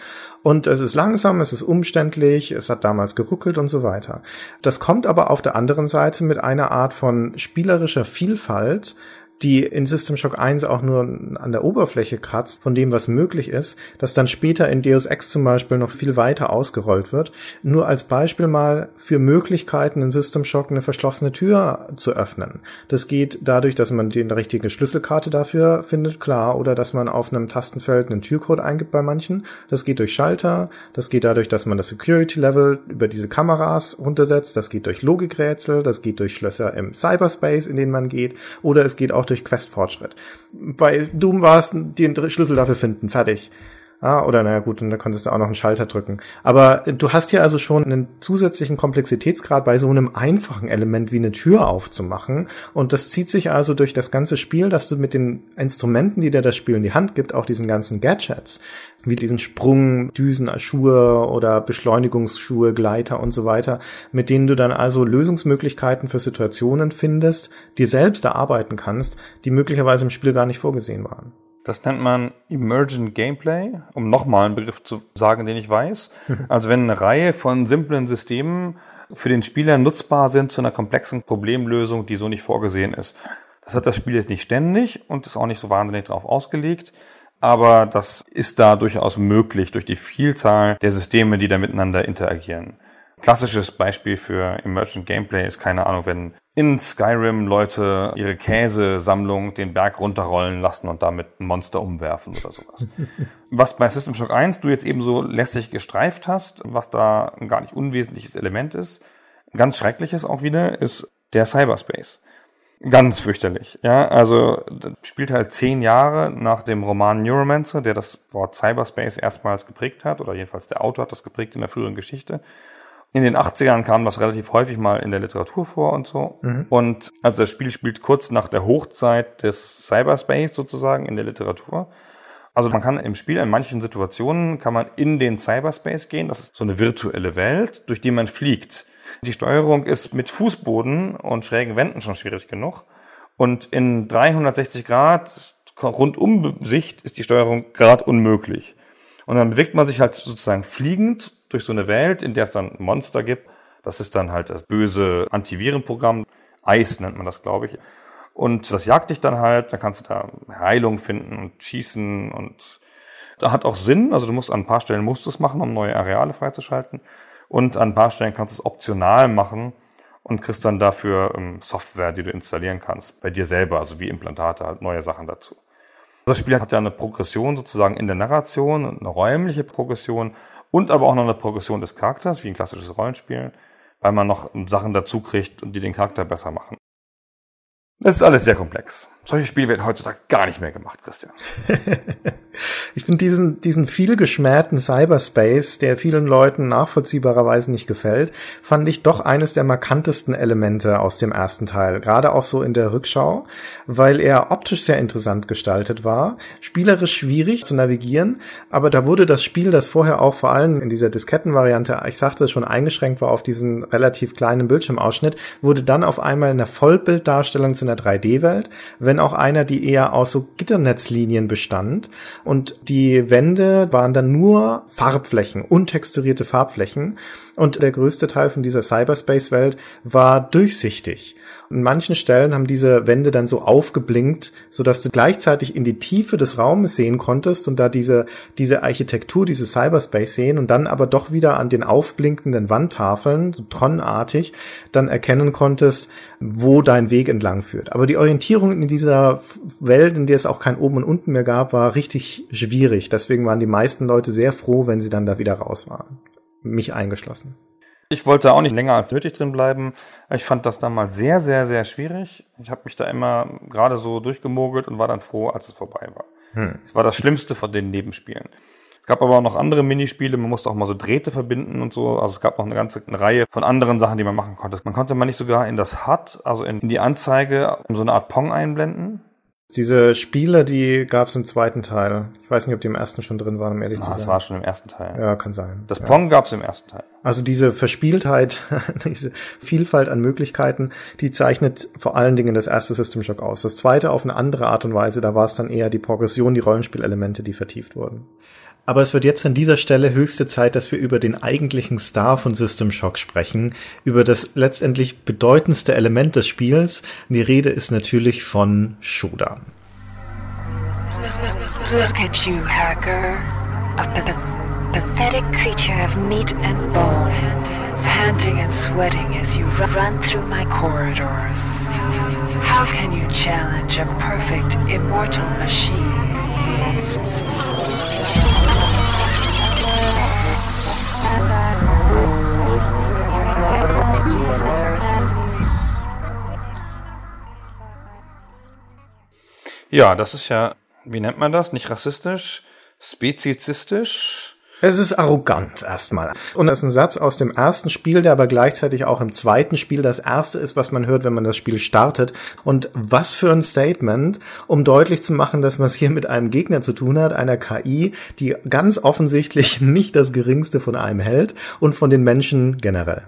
Und es ist langsam, es ist umständlich, es hat damals geruckelt und so weiter. Das kommt aber auf der anderen Seite mit einer Art von spielerischer Vielfalt, die in System Shock 1 auch nur an der Oberfläche kratzt von dem, was möglich ist, das dann später in Deus Ex zum Beispiel noch viel weiter ausgerollt wird. Nur als Beispiel mal für Möglichkeiten in System Shock eine verschlossene Tür zu öffnen. Das geht dadurch, dass man die richtige Schlüsselkarte dafür findet, klar, oder dass man auf einem Tastenfeld einen Türcode eingibt bei manchen. Das geht durch Schalter, das geht dadurch, dass man das Security Level über diese Kameras runtersetzt, das geht durch Logikrätsel, das geht durch Schlösser im Cyberspace, in denen man geht, oder es geht auch durch Questfortschritt. Bei Doom war es den Schlüssel dafür finden, fertig. Ah, oder naja gut, und da konntest du auch noch einen Schalter drücken. Aber du hast hier also schon einen zusätzlichen Komplexitätsgrad bei so einem einfachen Element wie eine Tür aufzumachen. Und das zieht sich also durch das ganze Spiel, dass du mit den Instrumenten, die dir das Spiel in die Hand gibt, auch diesen ganzen Gadgets, wie diesen Sprung, Düsen, Schuhe oder Beschleunigungsschuhe, Gleiter und so weiter, mit denen du dann also Lösungsmöglichkeiten für Situationen findest, dir selbst erarbeiten kannst, die möglicherweise im Spiel gar nicht vorgesehen waren. Das nennt man Emergent Gameplay, um nochmal einen Begriff zu sagen, den ich weiß. <laughs> Also wenn eine Reihe von simplen Systemen für den Spieler nutzbar sind zu einer komplexen Problemlösung, die so nicht vorgesehen ist. Das hat das Spiel jetzt nicht ständig und ist auch nicht so wahnsinnig darauf ausgelegt. Aber das ist da durchaus möglich durch die Vielzahl der Systeme, die da miteinander interagieren. Klassisches Beispiel für Emergent Gameplay ist, keine Ahnung, wenn in Skyrim Leute ihre Käsesammlung den Berg runterrollen lassen und damit ein Monster umwerfen oder sowas. <laughs> was bei System Shock 1 du jetzt eben so lässig gestreift hast, was da ein gar nicht unwesentliches Element ist, ganz schreckliches auch wieder, ist der Cyberspace. Ganz fürchterlich. Ja, also das spielt halt zehn Jahre nach dem Roman Neuromancer, der das Wort Cyberspace erstmals geprägt hat, oder jedenfalls der Autor hat das geprägt in der früheren Geschichte. In den 80ern kam das relativ häufig mal in der Literatur vor und so. Mhm. Und also das Spiel spielt kurz nach der Hochzeit des Cyberspace sozusagen in der Literatur. Also man kann im Spiel in manchen Situationen kann man in den Cyberspace gehen. Das ist so eine virtuelle Welt, durch die man fliegt. Die Steuerung ist mit Fußboden und schrägen Wänden schon schwierig genug. Und in 360 Grad Rundumsicht ist die Steuerung gerade unmöglich. Und dann bewegt man sich halt sozusagen fliegend durch so eine Welt, in der es dann Monster gibt. Das ist dann halt das böse Antivirenprogramm. Ice nennt man das, glaube ich. Und das jagt dich dann halt, dann kannst du da Heilung finden und schießen und da hat auch Sinn. Also du musst an ein paar Stellen musst du es machen, um neue Areale freizuschalten. Und an ein paar Stellen kannst du es optional machen und kriegst dann dafür ähm, Software, die du installieren kannst, bei dir selber, also wie Implantate, halt neue Sachen dazu. Das Spiel hat ja eine Progression sozusagen in der Narration, eine räumliche Progression und aber auch noch eine Progression des Charakters, wie ein klassisches Rollenspiel, weil man noch Sachen dazu kriegt, die den Charakter besser machen. Es ist alles sehr komplex. Solche Spiele werden heutzutage gar nicht mehr gemacht, Christian. <laughs> ich finde diesen, diesen vielgeschmähten Cyberspace, der vielen Leuten nachvollziehbarerweise nicht gefällt, fand ich doch eines der markantesten Elemente aus dem ersten Teil. Gerade auch so in der Rückschau, weil er optisch sehr interessant gestaltet war, spielerisch schwierig zu navigieren, aber da wurde das Spiel, das vorher auch vor allem in dieser Diskettenvariante, ich sagte es schon, eingeschränkt war auf diesen relativ kleinen Bildschirmausschnitt, wurde dann auf einmal in der Vollbilddarstellung zu einer 3D-Welt, wenn auch einer, die eher aus so Gitternetzlinien bestand. Und die Wände waren dann nur Farbflächen, untexturierte Farbflächen. Und der größte Teil von dieser Cyberspace-Welt war durchsichtig. In manchen Stellen haben diese Wände dann so aufgeblinkt, so dass du gleichzeitig in die Tiefe des Raumes sehen konntest und da diese, diese Architektur, diese Cyberspace sehen und dann aber doch wieder an den aufblinkenden Wandtafeln, so tronartig, dann erkennen konntest, wo dein Weg entlang führt. Aber die Orientierung in dieser Welt, in der es auch kein Oben und Unten mehr gab, war richtig schwierig. Deswegen waren die meisten Leute sehr froh, wenn sie dann da wieder raus waren. Mich eingeschlossen. Ich wollte auch nicht länger als nötig drin bleiben. Ich fand das damals sehr, sehr, sehr schwierig. Ich habe mich da immer gerade so durchgemogelt und war dann froh, als es vorbei war. Hm. Es war das Schlimmste von den Nebenspielen. Es gab aber auch noch andere Minispiele, man musste auch mal so Drähte verbinden und so. Also es gab noch eine ganze Reihe von anderen Sachen, die man machen konnte. Man konnte man nicht sogar in das HUD, also in, in die Anzeige, so eine Art Pong einblenden. Diese Spiele, die gab es im zweiten Teil. Ich weiß nicht, ob die im ersten schon drin waren, um ehrlich Na, zu sein. Das war schon im ersten Teil. Ja, kann sein. Das ja. Pong gab es im ersten Teil. Also diese Verspieltheit, <laughs> diese Vielfalt an Möglichkeiten, die zeichnet vor allen Dingen das erste System Shock aus. Das zweite auf eine andere Art und Weise, da war es dann eher die Progression, die Rollenspielelemente, die vertieft wurden. Aber es wird jetzt an dieser Stelle höchste Zeit, dass wir über den eigentlichen Star von System Shock sprechen, über das letztendlich bedeutendste Element des Spiels. Die Rede ist natürlich von Shoda. Look at you, hacker. A pathetic creature of meat and bone, panting and sweating as you run through my corridors. How can you challenge a perfect, immortal machine? Ja, das ist ja, wie nennt man das? Nicht rassistisch, speziesistisch. Es ist arrogant erstmal. Und das ist ein Satz aus dem ersten Spiel, der aber gleichzeitig auch im zweiten Spiel das erste ist, was man hört, wenn man das Spiel startet. Und was für ein Statement, um deutlich zu machen, dass man es hier mit einem Gegner zu tun hat, einer KI, die ganz offensichtlich <laughs> nicht das geringste von einem hält und von den Menschen generell.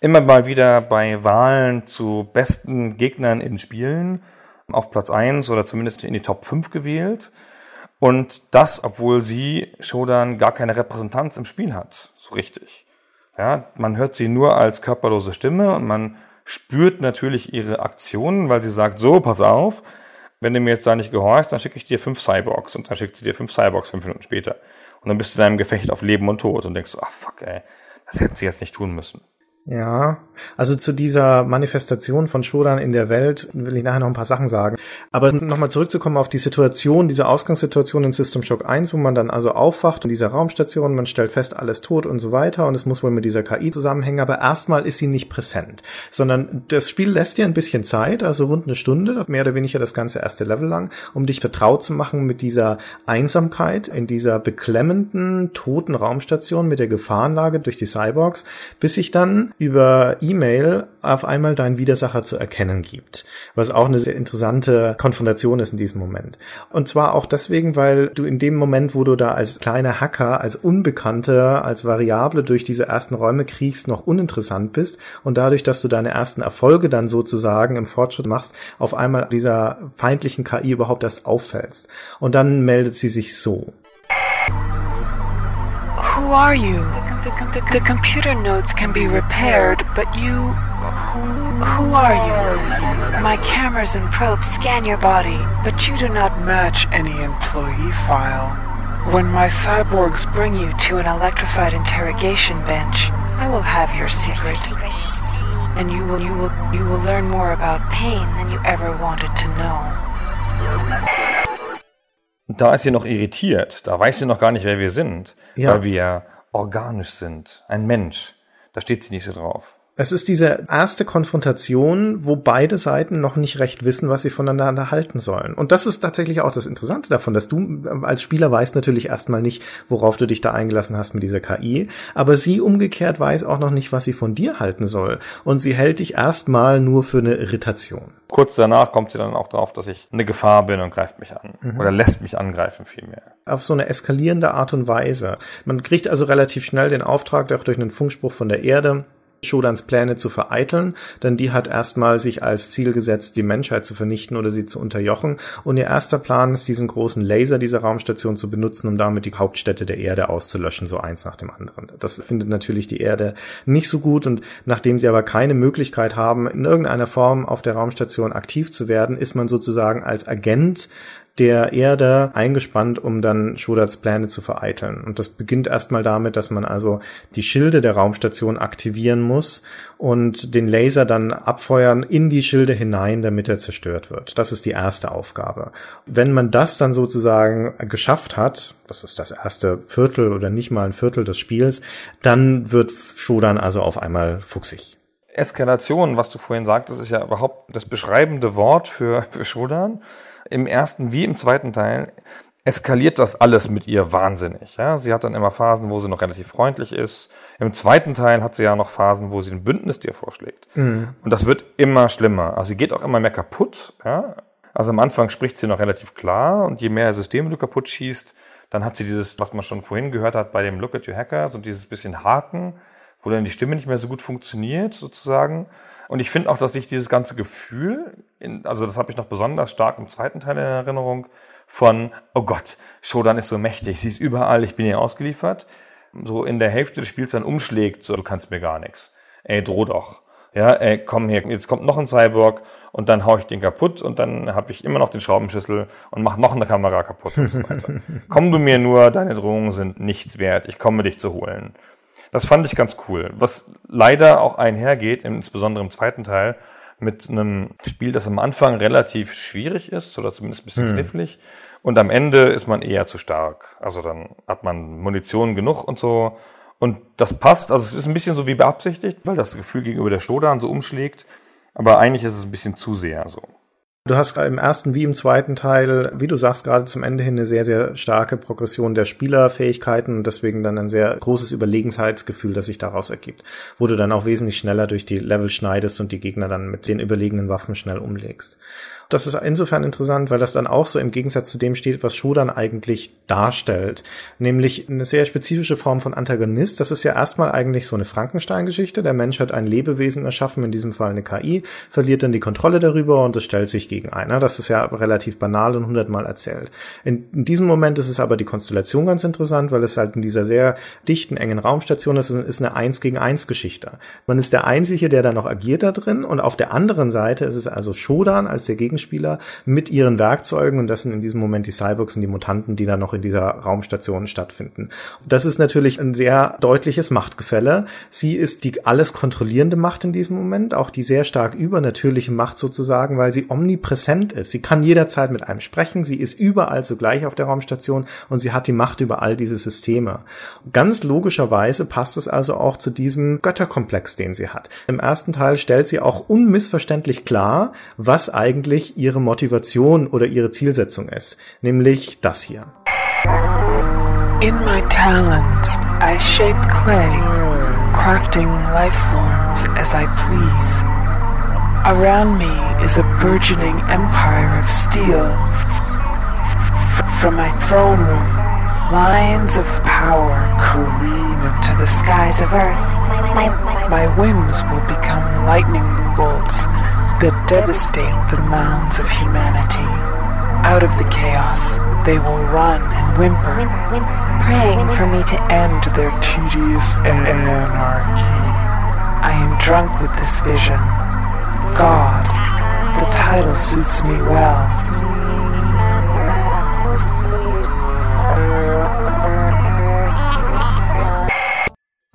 Immer mal wieder bei Wahlen zu besten Gegnern in Spielen auf Platz eins oder zumindest in die Top 5 gewählt. Und das, obwohl sie Shodan gar keine Repräsentanz im Spiel hat, so richtig. Ja, man hört sie nur als körperlose Stimme und man spürt natürlich ihre Aktionen, weil sie sagt, so, pass auf, wenn du mir jetzt da nicht gehorchst, dann schicke ich dir fünf Cyborgs und dann schickt sie dir fünf Cyborgs fünf Minuten später. Und dann bist du in einem Gefecht auf Leben und Tod und denkst, ach fuck, ey, Das hätten sie jetzt nicht tun müssen. Ja, also zu dieser Manifestation von Shodan in der Welt will ich nachher noch ein paar Sachen sagen. Aber nochmal zurückzukommen auf die Situation, diese Ausgangssituation in System Shock 1, wo man dann also aufwacht in dieser Raumstation, man stellt fest, alles tot und so weiter und es muss wohl mit dieser KI zusammenhängen, aber erstmal ist sie nicht präsent, sondern das Spiel lässt dir ein bisschen Zeit, also rund eine Stunde, mehr oder weniger das ganze erste Level lang, um dich vertraut zu machen mit dieser Einsamkeit in dieser beklemmenden, toten Raumstation mit der Gefahrenlage durch die Cyborgs, bis sich dann über E-Mail auf einmal deinen Widersacher zu erkennen gibt. Was auch eine sehr interessante Konfrontation ist in diesem Moment. Und zwar auch deswegen, weil du in dem Moment, wo du da als kleiner Hacker, als Unbekannter, als Variable durch diese ersten Räume kriegst, noch uninteressant bist und dadurch, dass du deine ersten Erfolge dann sozusagen im Fortschritt machst, auf einmal dieser feindlichen KI überhaupt erst auffällst. Und dann meldet sie sich so. Who are you? The, the, the computer nodes can be repaired, but you. Who are you? My cameras and probes scan your body, but you do not match any employee file. When my cyborgs bring you to an electrified interrogation bench, I will have your secret. And you will you will you will learn more about pain than you ever wanted to know. Da ist sie noch irritiert. Da weiß sie noch gar nicht, wer wir sind. Ja. Weil wir organisch sind. Ein Mensch. Da steht sie nicht so drauf. Es ist diese erste Konfrontation, wo beide Seiten noch nicht recht wissen, was sie voneinander halten sollen. Und das ist tatsächlich auch das Interessante davon, dass du als Spieler weißt natürlich erstmal nicht, worauf du dich da eingelassen hast mit dieser KI, aber sie umgekehrt weiß auch noch nicht, was sie von dir halten soll. Und sie hält dich erstmal nur für eine Irritation. Kurz danach kommt sie dann auch drauf, dass ich eine Gefahr bin und greift mich an. Oder lässt mich angreifen vielmehr. auf so eine eskalierende Art und Weise. Man kriegt also relativ schnell den Auftrag, auch durch einen Funkspruch von der Erde, Shodans Pläne zu vereiteln, denn die hat erstmal sich als Ziel gesetzt, die Menschheit zu vernichten oder sie zu unterjochen. Und ihr erster Plan ist, diesen großen Laser dieser Raumstation zu benutzen, um damit die Hauptstädte der Erde auszulöschen, so eins nach dem anderen. Das findet natürlich die Erde nicht so gut und nachdem sie aber keine Möglichkeit haben, in irgendeiner Form auf der Raumstation aktiv zu werden, ist man sozusagen als Agent der Erde eingespannt, um dann Shodats Pläne zu vereiteln. Und das beginnt erstmal damit, dass man also die Schilde der Raumstation aktivieren muss und den Laser dann abfeuern in die Schilde hinein, damit er zerstört wird. Das ist die erste Aufgabe. Wenn man das dann sozusagen geschafft hat, das ist das erste Viertel oder nicht mal ein Viertel des Spiels, dann wird Shodan also auf einmal fuchsig. Eskalation, was du vorhin sagtest, ist ja überhaupt das beschreibende Wort für, für Shodan. Im ersten wie im zweiten Teil eskaliert das alles mit ihr wahnsinnig. Ja? Sie hat dann immer Phasen, wo sie noch relativ freundlich ist. Im zweiten Teil hat sie ja noch Phasen, wo sie ein Bündnis dir vorschlägt. Und das wird immer schlimmer. Also sie geht auch immer mehr kaputt. Ja? Also am Anfang spricht sie noch relativ klar und je mehr Systeme du kaputt schießt, dann hat sie dieses, was man schon vorhin gehört hat bei dem Look at Your Hacker, so dieses bisschen Haken, wo dann die Stimme nicht mehr so gut funktioniert, sozusagen. Und ich finde auch, dass sich dieses ganze Gefühl, in, also das habe ich noch besonders stark im zweiten Teil in Erinnerung, von, oh Gott, Shodan ist so mächtig, sie ist überall, ich bin ihr ausgeliefert, so in der Hälfte des Spiels dann umschlägt, so, du kannst mir gar nichts. Ey, droh doch. Ja, ey, komm her, jetzt kommt noch ein Cyborg und dann hau ich den kaputt und dann habe ich immer noch den Schraubenschlüssel und mach noch eine Kamera kaputt und so weiter. <laughs> komm du mir nur, deine Drohungen sind nichts wert, ich komme dich zu holen. Das fand ich ganz cool. Was leider auch einhergeht, insbesondere im zweiten Teil, mit einem Spiel, das am Anfang relativ schwierig ist oder zumindest ein bisschen knifflig. Und am Ende ist man eher zu stark. Also dann hat man Munition genug und so. Und das passt. Also es ist ein bisschen so wie beabsichtigt, weil das Gefühl gegenüber der Shodan so umschlägt. Aber eigentlich ist es ein bisschen zu sehr so. Du hast im ersten wie im zweiten Teil, wie du sagst, gerade zum Ende hin eine sehr, sehr starke Progression der Spielerfähigkeiten und deswegen dann ein sehr großes Überlegenheitsgefühl, das sich daraus ergibt, wo du dann auch wesentlich schneller durch die Level schneidest und die Gegner dann mit den überlegenen Waffen schnell umlegst. Das ist insofern interessant, weil das dann auch so im Gegensatz zu dem steht, was Shodan eigentlich darstellt. Nämlich eine sehr spezifische Form von Antagonist. Das ist ja erstmal eigentlich so eine Frankenstein-Geschichte. Der Mensch hat ein Lebewesen erschaffen, in diesem Fall eine KI, verliert dann die Kontrolle darüber und es stellt sich gegen einer. Das ist ja relativ banal und hundertmal erzählt. In, in, diesem Moment ist es aber die Konstellation ganz interessant, weil es halt in dieser sehr dichten, engen Raumstation ist, ist eine Eins gegen Eins Geschichte. Man ist der Einzige, der da noch agiert da drin und auf der anderen Seite ist es also Shodan als der Gegner Gegenspieler mit ihren Werkzeugen und das sind in diesem Moment die Cyborgs und die Mutanten, die dann noch in dieser Raumstation stattfinden. Das ist natürlich ein sehr deutliches Machtgefälle. Sie ist die alles kontrollierende Macht in diesem Moment, auch die sehr stark übernatürliche Macht sozusagen, weil sie omnipräsent ist. Sie kann jederzeit mit einem sprechen, sie ist überall zugleich auf der Raumstation und sie hat die Macht über all diese Systeme. Ganz logischerweise passt es also auch zu diesem Götterkomplex, den sie hat. Im ersten Teil stellt sie auch unmissverständlich klar, was eigentlich ihre Motivation oder ihre Zielsetzung ist, nämlich das hier. In my talons, I shape clay, crafting life forms as I please. Around me is a burgeoning empire of steel. From my throne room, lines of power careen into the skies of earth. My whims will become lightning bolts that devastate the mounds of humanity. Out of the chaos, they will run and whimper, praying for me to end their tedious anarchy. I am drunk with this vision. God, the title suits me well.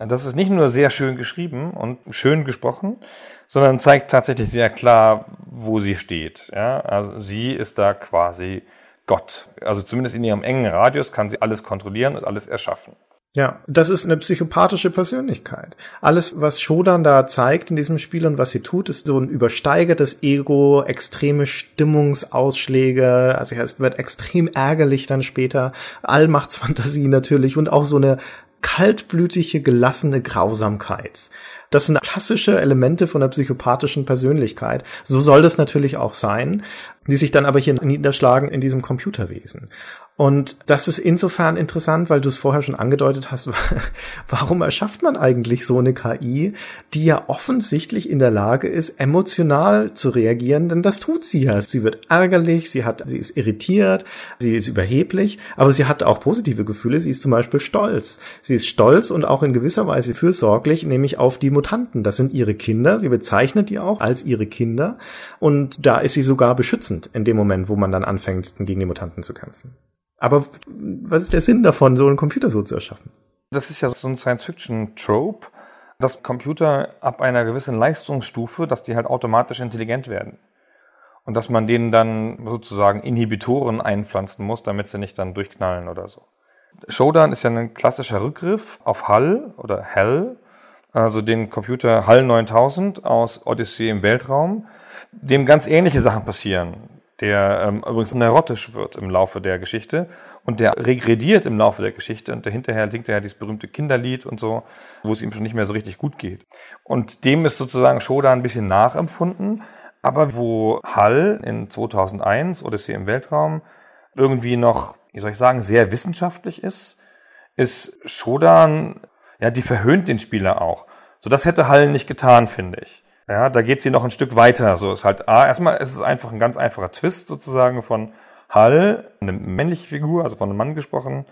Das ist nicht nur sehr schön geschrieben und schön gesprochen, sondern zeigt tatsächlich sehr klar, wo sie steht. Ja, also sie ist da quasi Gott. Also zumindest in ihrem engen Radius kann sie alles kontrollieren und alles erschaffen. Ja, das ist eine psychopathische Persönlichkeit. Alles, was Shodan da zeigt in diesem Spiel und was sie tut, ist so ein übersteigertes Ego, extreme Stimmungsausschläge, also es wird extrem ärgerlich dann später, Allmachtsfantasie natürlich und auch so eine kaltblütige, gelassene Grausamkeit. Das sind klassische Elemente von der psychopathischen Persönlichkeit. So soll das natürlich auch sein, die sich dann aber hier niederschlagen in diesem Computerwesen. Und das ist insofern interessant, weil du es vorher schon angedeutet hast, warum erschafft man eigentlich so eine KI, die ja offensichtlich in der Lage ist, emotional zu reagieren, denn das tut sie ja. Sie wird ärgerlich, sie hat, sie ist irritiert, sie ist überheblich, aber sie hat auch positive Gefühle. Sie ist zum Beispiel stolz. Sie ist stolz und auch in gewisser Weise fürsorglich, nämlich auf die Mutanten. Das sind ihre Kinder. Sie bezeichnet die auch als ihre Kinder. Und da ist sie sogar beschützend in dem Moment, wo man dann anfängt, gegen die Mutanten zu kämpfen. Aber was ist der Sinn davon, so einen Computer so zu erschaffen? Das ist ja so ein Science-Fiction-Trope, dass Computer ab einer gewissen Leistungsstufe, dass die halt automatisch intelligent werden. Und dass man denen dann sozusagen Inhibitoren einpflanzen muss, damit sie nicht dann durchknallen oder so. Shodan ist ja ein klassischer Rückgriff auf HAL oder HAL, also den Computer HAL 9000 aus Odyssey im Weltraum, dem ganz ähnliche Sachen passieren der ähm, übrigens neurotisch wird im Laufe der Geschichte und der regrediert im Laufe der Geschichte und dahinterher singt er ja dieses berühmte Kinderlied und so, wo es ihm schon nicht mehr so richtig gut geht. Und dem ist sozusagen Shoda ein bisschen nachempfunden, aber wo Hall in 2001 Odyssey im Weltraum irgendwie noch, wie soll ich sagen, sehr wissenschaftlich ist, ist Shodan, ja, die verhöhnt den Spieler auch. So das hätte Hall nicht getan, finde ich. Ja, da geht sie noch ein Stück weiter. So ist halt, ah, erstmal ist es einfach ein ganz einfacher Twist sozusagen von Hall, eine männliche Figur, also von einem Mann gesprochen.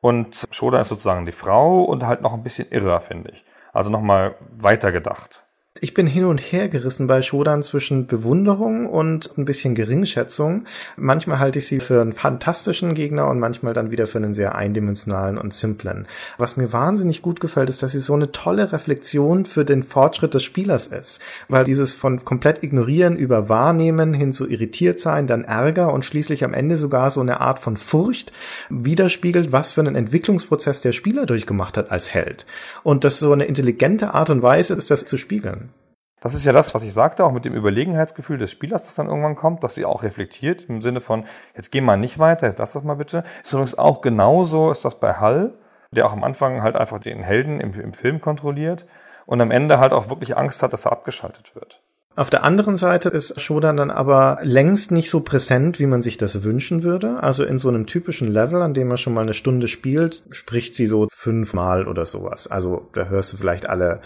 Und Shoda ist sozusagen die Frau und halt noch ein bisschen irrer, finde ich. Also nochmal weiter gedacht. Ich bin hin und her gerissen bei Shodan zwischen Bewunderung und ein bisschen Geringschätzung. Manchmal halte ich sie für einen fantastischen Gegner und manchmal dann wieder für einen sehr eindimensionalen und simplen. Was mir wahnsinnig gut gefällt, ist, dass sie so eine tolle Reflexion für den Fortschritt des Spielers ist. Weil dieses von komplett ignorieren über Wahrnehmen hin zu irritiert sein, dann Ärger und schließlich am Ende sogar so eine Art von Furcht widerspiegelt, was für einen Entwicklungsprozess der Spieler durchgemacht hat als Held. Und das so eine intelligente Art und Weise ist, das zu spiegeln. Das ist ja das, was ich sagte, auch mit dem Überlegenheitsgefühl des Spielers, das dann irgendwann kommt, dass sie auch reflektiert im Sinne von, jetzt geh mal nicht weiter, jetzt lass das mal bitte. Ist übrigens auch genauso, ist das bei Hall, der auch am Anfang halt einfach den Helden im, im Film kontrolliert und am Ende halt auch wirklich Angst hat, dass er abgeschaltet wird. Auf der anderen Seite ist Shodan dann aber längst nicht so präsent, wie man sich das wünschen würde. Also in so einem typischen Level, an dem man schon mal eine Stunde spielt, spricht sie so fünfmal oder sowas. Also da hörst du vielleicht alle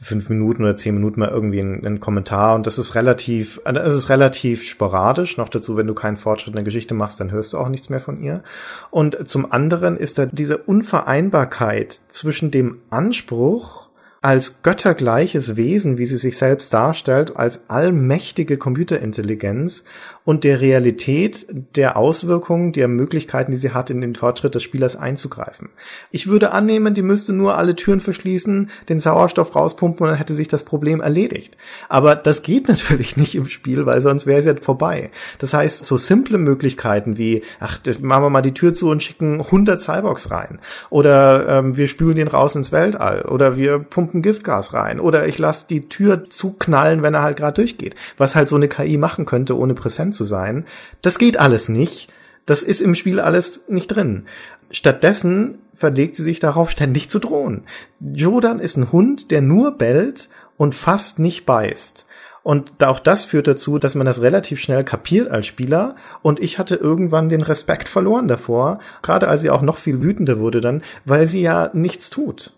fünf Minuten oder zehn Minuten mal irgendwie einen, einen Kommentar und das ist relativ, also es ist relativ sporadisch. Noch dazu, wenn du keinen Fortschritt in der Geschichte machst, dann hörst du auch nichts mehr von ihr. Und zum anderen ist da diese Unvereinbarkeit zwischen dem Anspruch als göttergleiches Wesen, wie sie sich selbst darstellt, als allmächtige Computerintelligenz und der Realität der Auswirkungen, der Möglichkeiten, die sie hat, in den Fortschritt des Spielers einzugreifen. Ich würde annehmen, die müsste nur alle Türen verschließen, den Sauerstoff rauspumpen und dann hätte sich das Problem erledigt. Aber das geht <laughs> natürlich nicht im Spiel, weil sonst wäre es ja vorbei. Das heißt, so simple Möglichkeiten wie, ach, machen wir mal die Tür zu und schicken 100 Cyborgs rein. Oder ähm, wir spülen den raus ins Weltall. Oder wir pumpen Giftgas rein. Oder ich lasse die Tür zuknallen, wenn er halt gerade durchgeht. Was halt so eine KI machen könnte, ohne präsent zu sein. Das geht alles nicht. Das ist im Spiel alles nicht drin. Stattdessen verlegt sie sich darauf, ständig zu drohen. Jordan ist ein Hund, der nur bellt und fast nicht beißt. Und auch das führt dazu, dass man das relativ schnell kapiert als Spieler. Und ich hatte irgendwann den Respekt verloren davor, gerade als sie auch noch viel wütender wurde dann, weil sie ja nichts tut.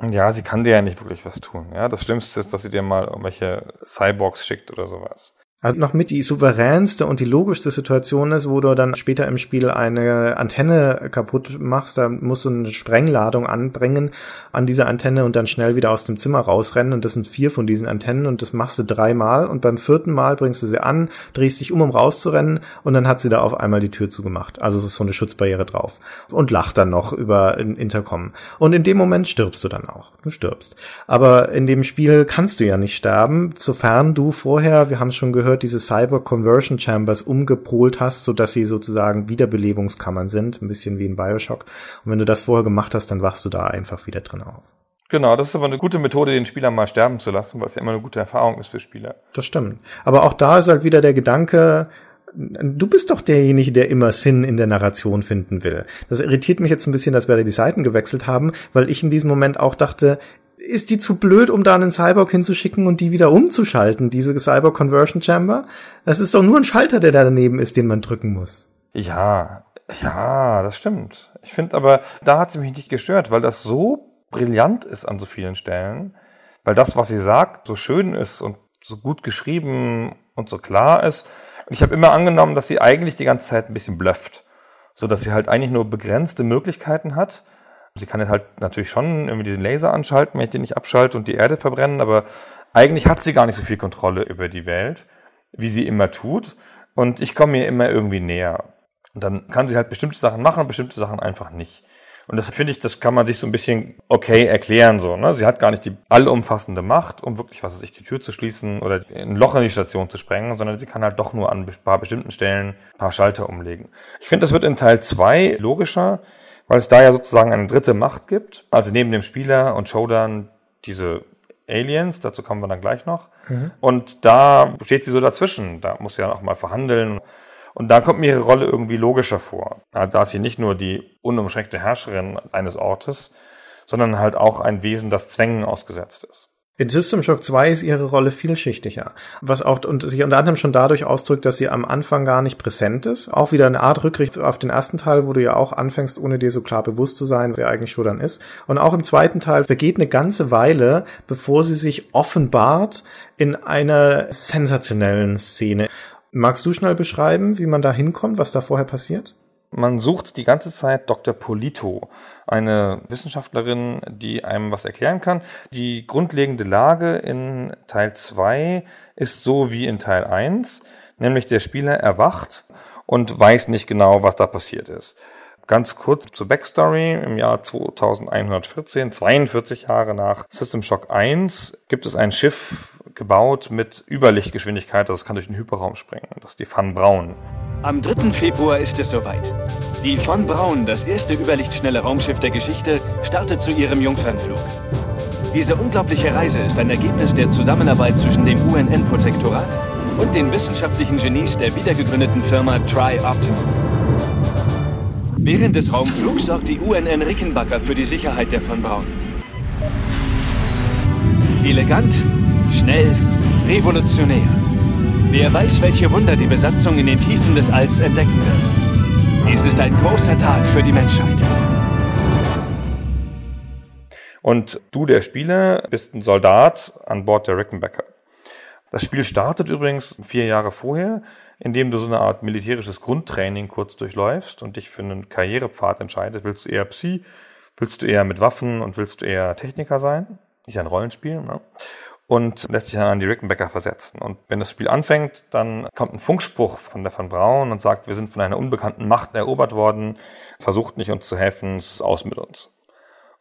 Ja, sie kann dir ja nicht wirklich was tun. Ja, das Schlimmste ist, dass sie dir mal irgendwelche Cyborgs schickt oder sowas also noch mit die souveränste und die logischste Situation ist, wo du dann später im Spiel eine Antenne kaputt machst, da musst du eine Sprengladung anbringen an diese Antenne und dann schnell wieder aus dem Zimmer rausrennen und das sind vier von diesen Antennen und das machst du dreimal und beim vierten Mal bringst du sie an, drehst dich um, um rauszurennen und dann hat sie da auf einmal die Tür zugemacht. Also so eine Schutzbarriere drauf und lacht dann noch über ein Intercom. Und in dem Moment stirbst du dann auch. Du stirbst. Aber in dem Spiel kannst du ja nicht sterben, sofern du vorher, wir haben es schon gehört, gehört, diese Cyber Conversion Chambers umgepolt hast, so dass sie sozusagen Wiederbelebungskammern sind, ein bisschen wie in Bioshock. Und wenn du das vorher gemacht hast, dann wachst du da einfach wieder drin auf. Genau, das ist aber eine gute Methode, den Spieler mal sterben zu lassen, weil es ja immer eine gute Erfahrung ist für Spieler. Das stimmt. Aber auch da ist halt wieder der Gedanke, du bist doch derjenige, der immer Sinn in der Narration finden will. Das irritiert mich jetzt ein bisschen, dass wir da die Seiten gewechselt haben, weil ich in diesem Moment auch dachte, ist die zu blöd, um da einen Cyborg hinzuschicken und die wieder umzuschalten, diese Cyber Conversion Chamber? Das ist doch nur ein Schalter, der da daneben ist, den man drücken muss. Ja, ja, das stimmt. Ich finde aber, da hat sie mich nicht gestört, weil das so brillant ist an so vielen Stellen, weil das, was sie sagt, so schön ist und so gut geschrieben und so klar ist. Und ich habe immer angenommen, dass sie eigentlich die ganze Zeit ein bisschen blufft, so dass sie halt eigentlich nur begrenzte Möglichkeiten hat Sie kann jetzt halt natürlich schon irgendwie diesen Laser anschalten, wenn ich den nicht abschalte und die Erde verbrennen, aber eigentlich hat sie gar nicht so viel Kontrolle über die Welt, wie sie immer tut. Und ich komme mir immer irgendwie näher. Und dann kann sie halt bestimmte Sachen machen und bestimmte Sachen einfach nicht. Und das finde ich, das kann man sich so ein bisschen okay erklären, so, ne? Sie hat gar nicht die allumfassende Macht, um wirklich, was weiß ich, die Tür zu schließen oder ein Loch in die Station zu sprengen, sondern sie kann halt doch nur an ein paar bestimmten Stellen ein paar Schalter umlegen. Ich finde, das wird in Teil zwei logischer, weil es da ja sozusagen eine dritte Macht gibt. Also neben dem Spieler und Showdown diese Aliens, dazu kommen wir dann gleich noch. Mhm. Und da steht sie so dazwischen. Da muss sie ja auch mal verhandeln. Und da kommt mir ihre Rolle irgendwie logischer vor. Da ist sie nicht nur die unumschränkte Herrscherin eines Ortes, sondern halt auch ein Wesen, das Zwängen ausgesetzt ist. In System Shock 2 ist ihre Rolle vielschichtiger, was auch und sich unter anderem schon dadurch ausdrückt, dass sie am Anfang gar nicht präsent ist. Auch wieder eine Art Rückricht auf den ersten Teil, wo du ja auch anfängst, ohne dir so klar bewusst zu sein, wer eigentlich Shodan ist. Und auch im zweiten Teil vergeht eine ganze Weile, bevor sie sich offenbart in einer sensationellen Szene. Magst du schnell beschreiben, wie man da hinkommt, was da vorher passiert? Man sucht die ganze Zeit Dr. Polito, eine Wissenschaftlerin, die einem was erklären kann. Die grundlegende Lage in Teil 2 ist so wie in Teil 1, nämlich der Spieler erwacht und weiß nicht genau, was da passiert ist. Ganz kurz zur Backstory. Im Jahr 2114, 42 Jahre nach System Shock 1, gibt es ein Schiff gebaut mit Überlichtgeschwindigkeit, das kann durch den Hyperraum springen. Das ist die Van Braun. Am 3. Februar ist es soweit. Die von Braun, das erste überlichtschnelle Raumschiff der Geschichte, startet zu ihrem Jungfernflug. Diese unglaubliche Reise ist ein Ergebnis der Zusammenarbeit zwischen dem UNN-Protektorat und den wissenschaftlichen Genies der wiedergegründeten Firma Tri-Optimal. Während des Raumflugs sorgt die UNN Rickenbacker für die Sicherheit der von Braun. Elegant, schnell, revolutionär. Wer weiß, welche Wunder die Besatzung in den Tiefen des Alls entdecken wird. Dies ist ein großer Tag für die Menschheit. Und du, der Spieler, bist ein Soldat an Bord der Rickenbacker. Das Spiel startet übrigens vier Jahre vorher, indem du so eine Art militärisches Grundtraining kurz durchläufst und dich für einen Karrierepfad entscheidest. Willst du eher Psi? Willst du eher mit Waffen und willst du eher Techniker sein? Ist ja ein Rollenspiel, ne? Und lässt sich dann an die Rickenbacker versetzen. Und wenn das Spiel anfängt, dann kommt ein Funkspruch von der Van Braun und sagt, wir sind von einer unbekannten Macht erobert worden, versucht nicht uns zu helfen, es ist aus mit uns.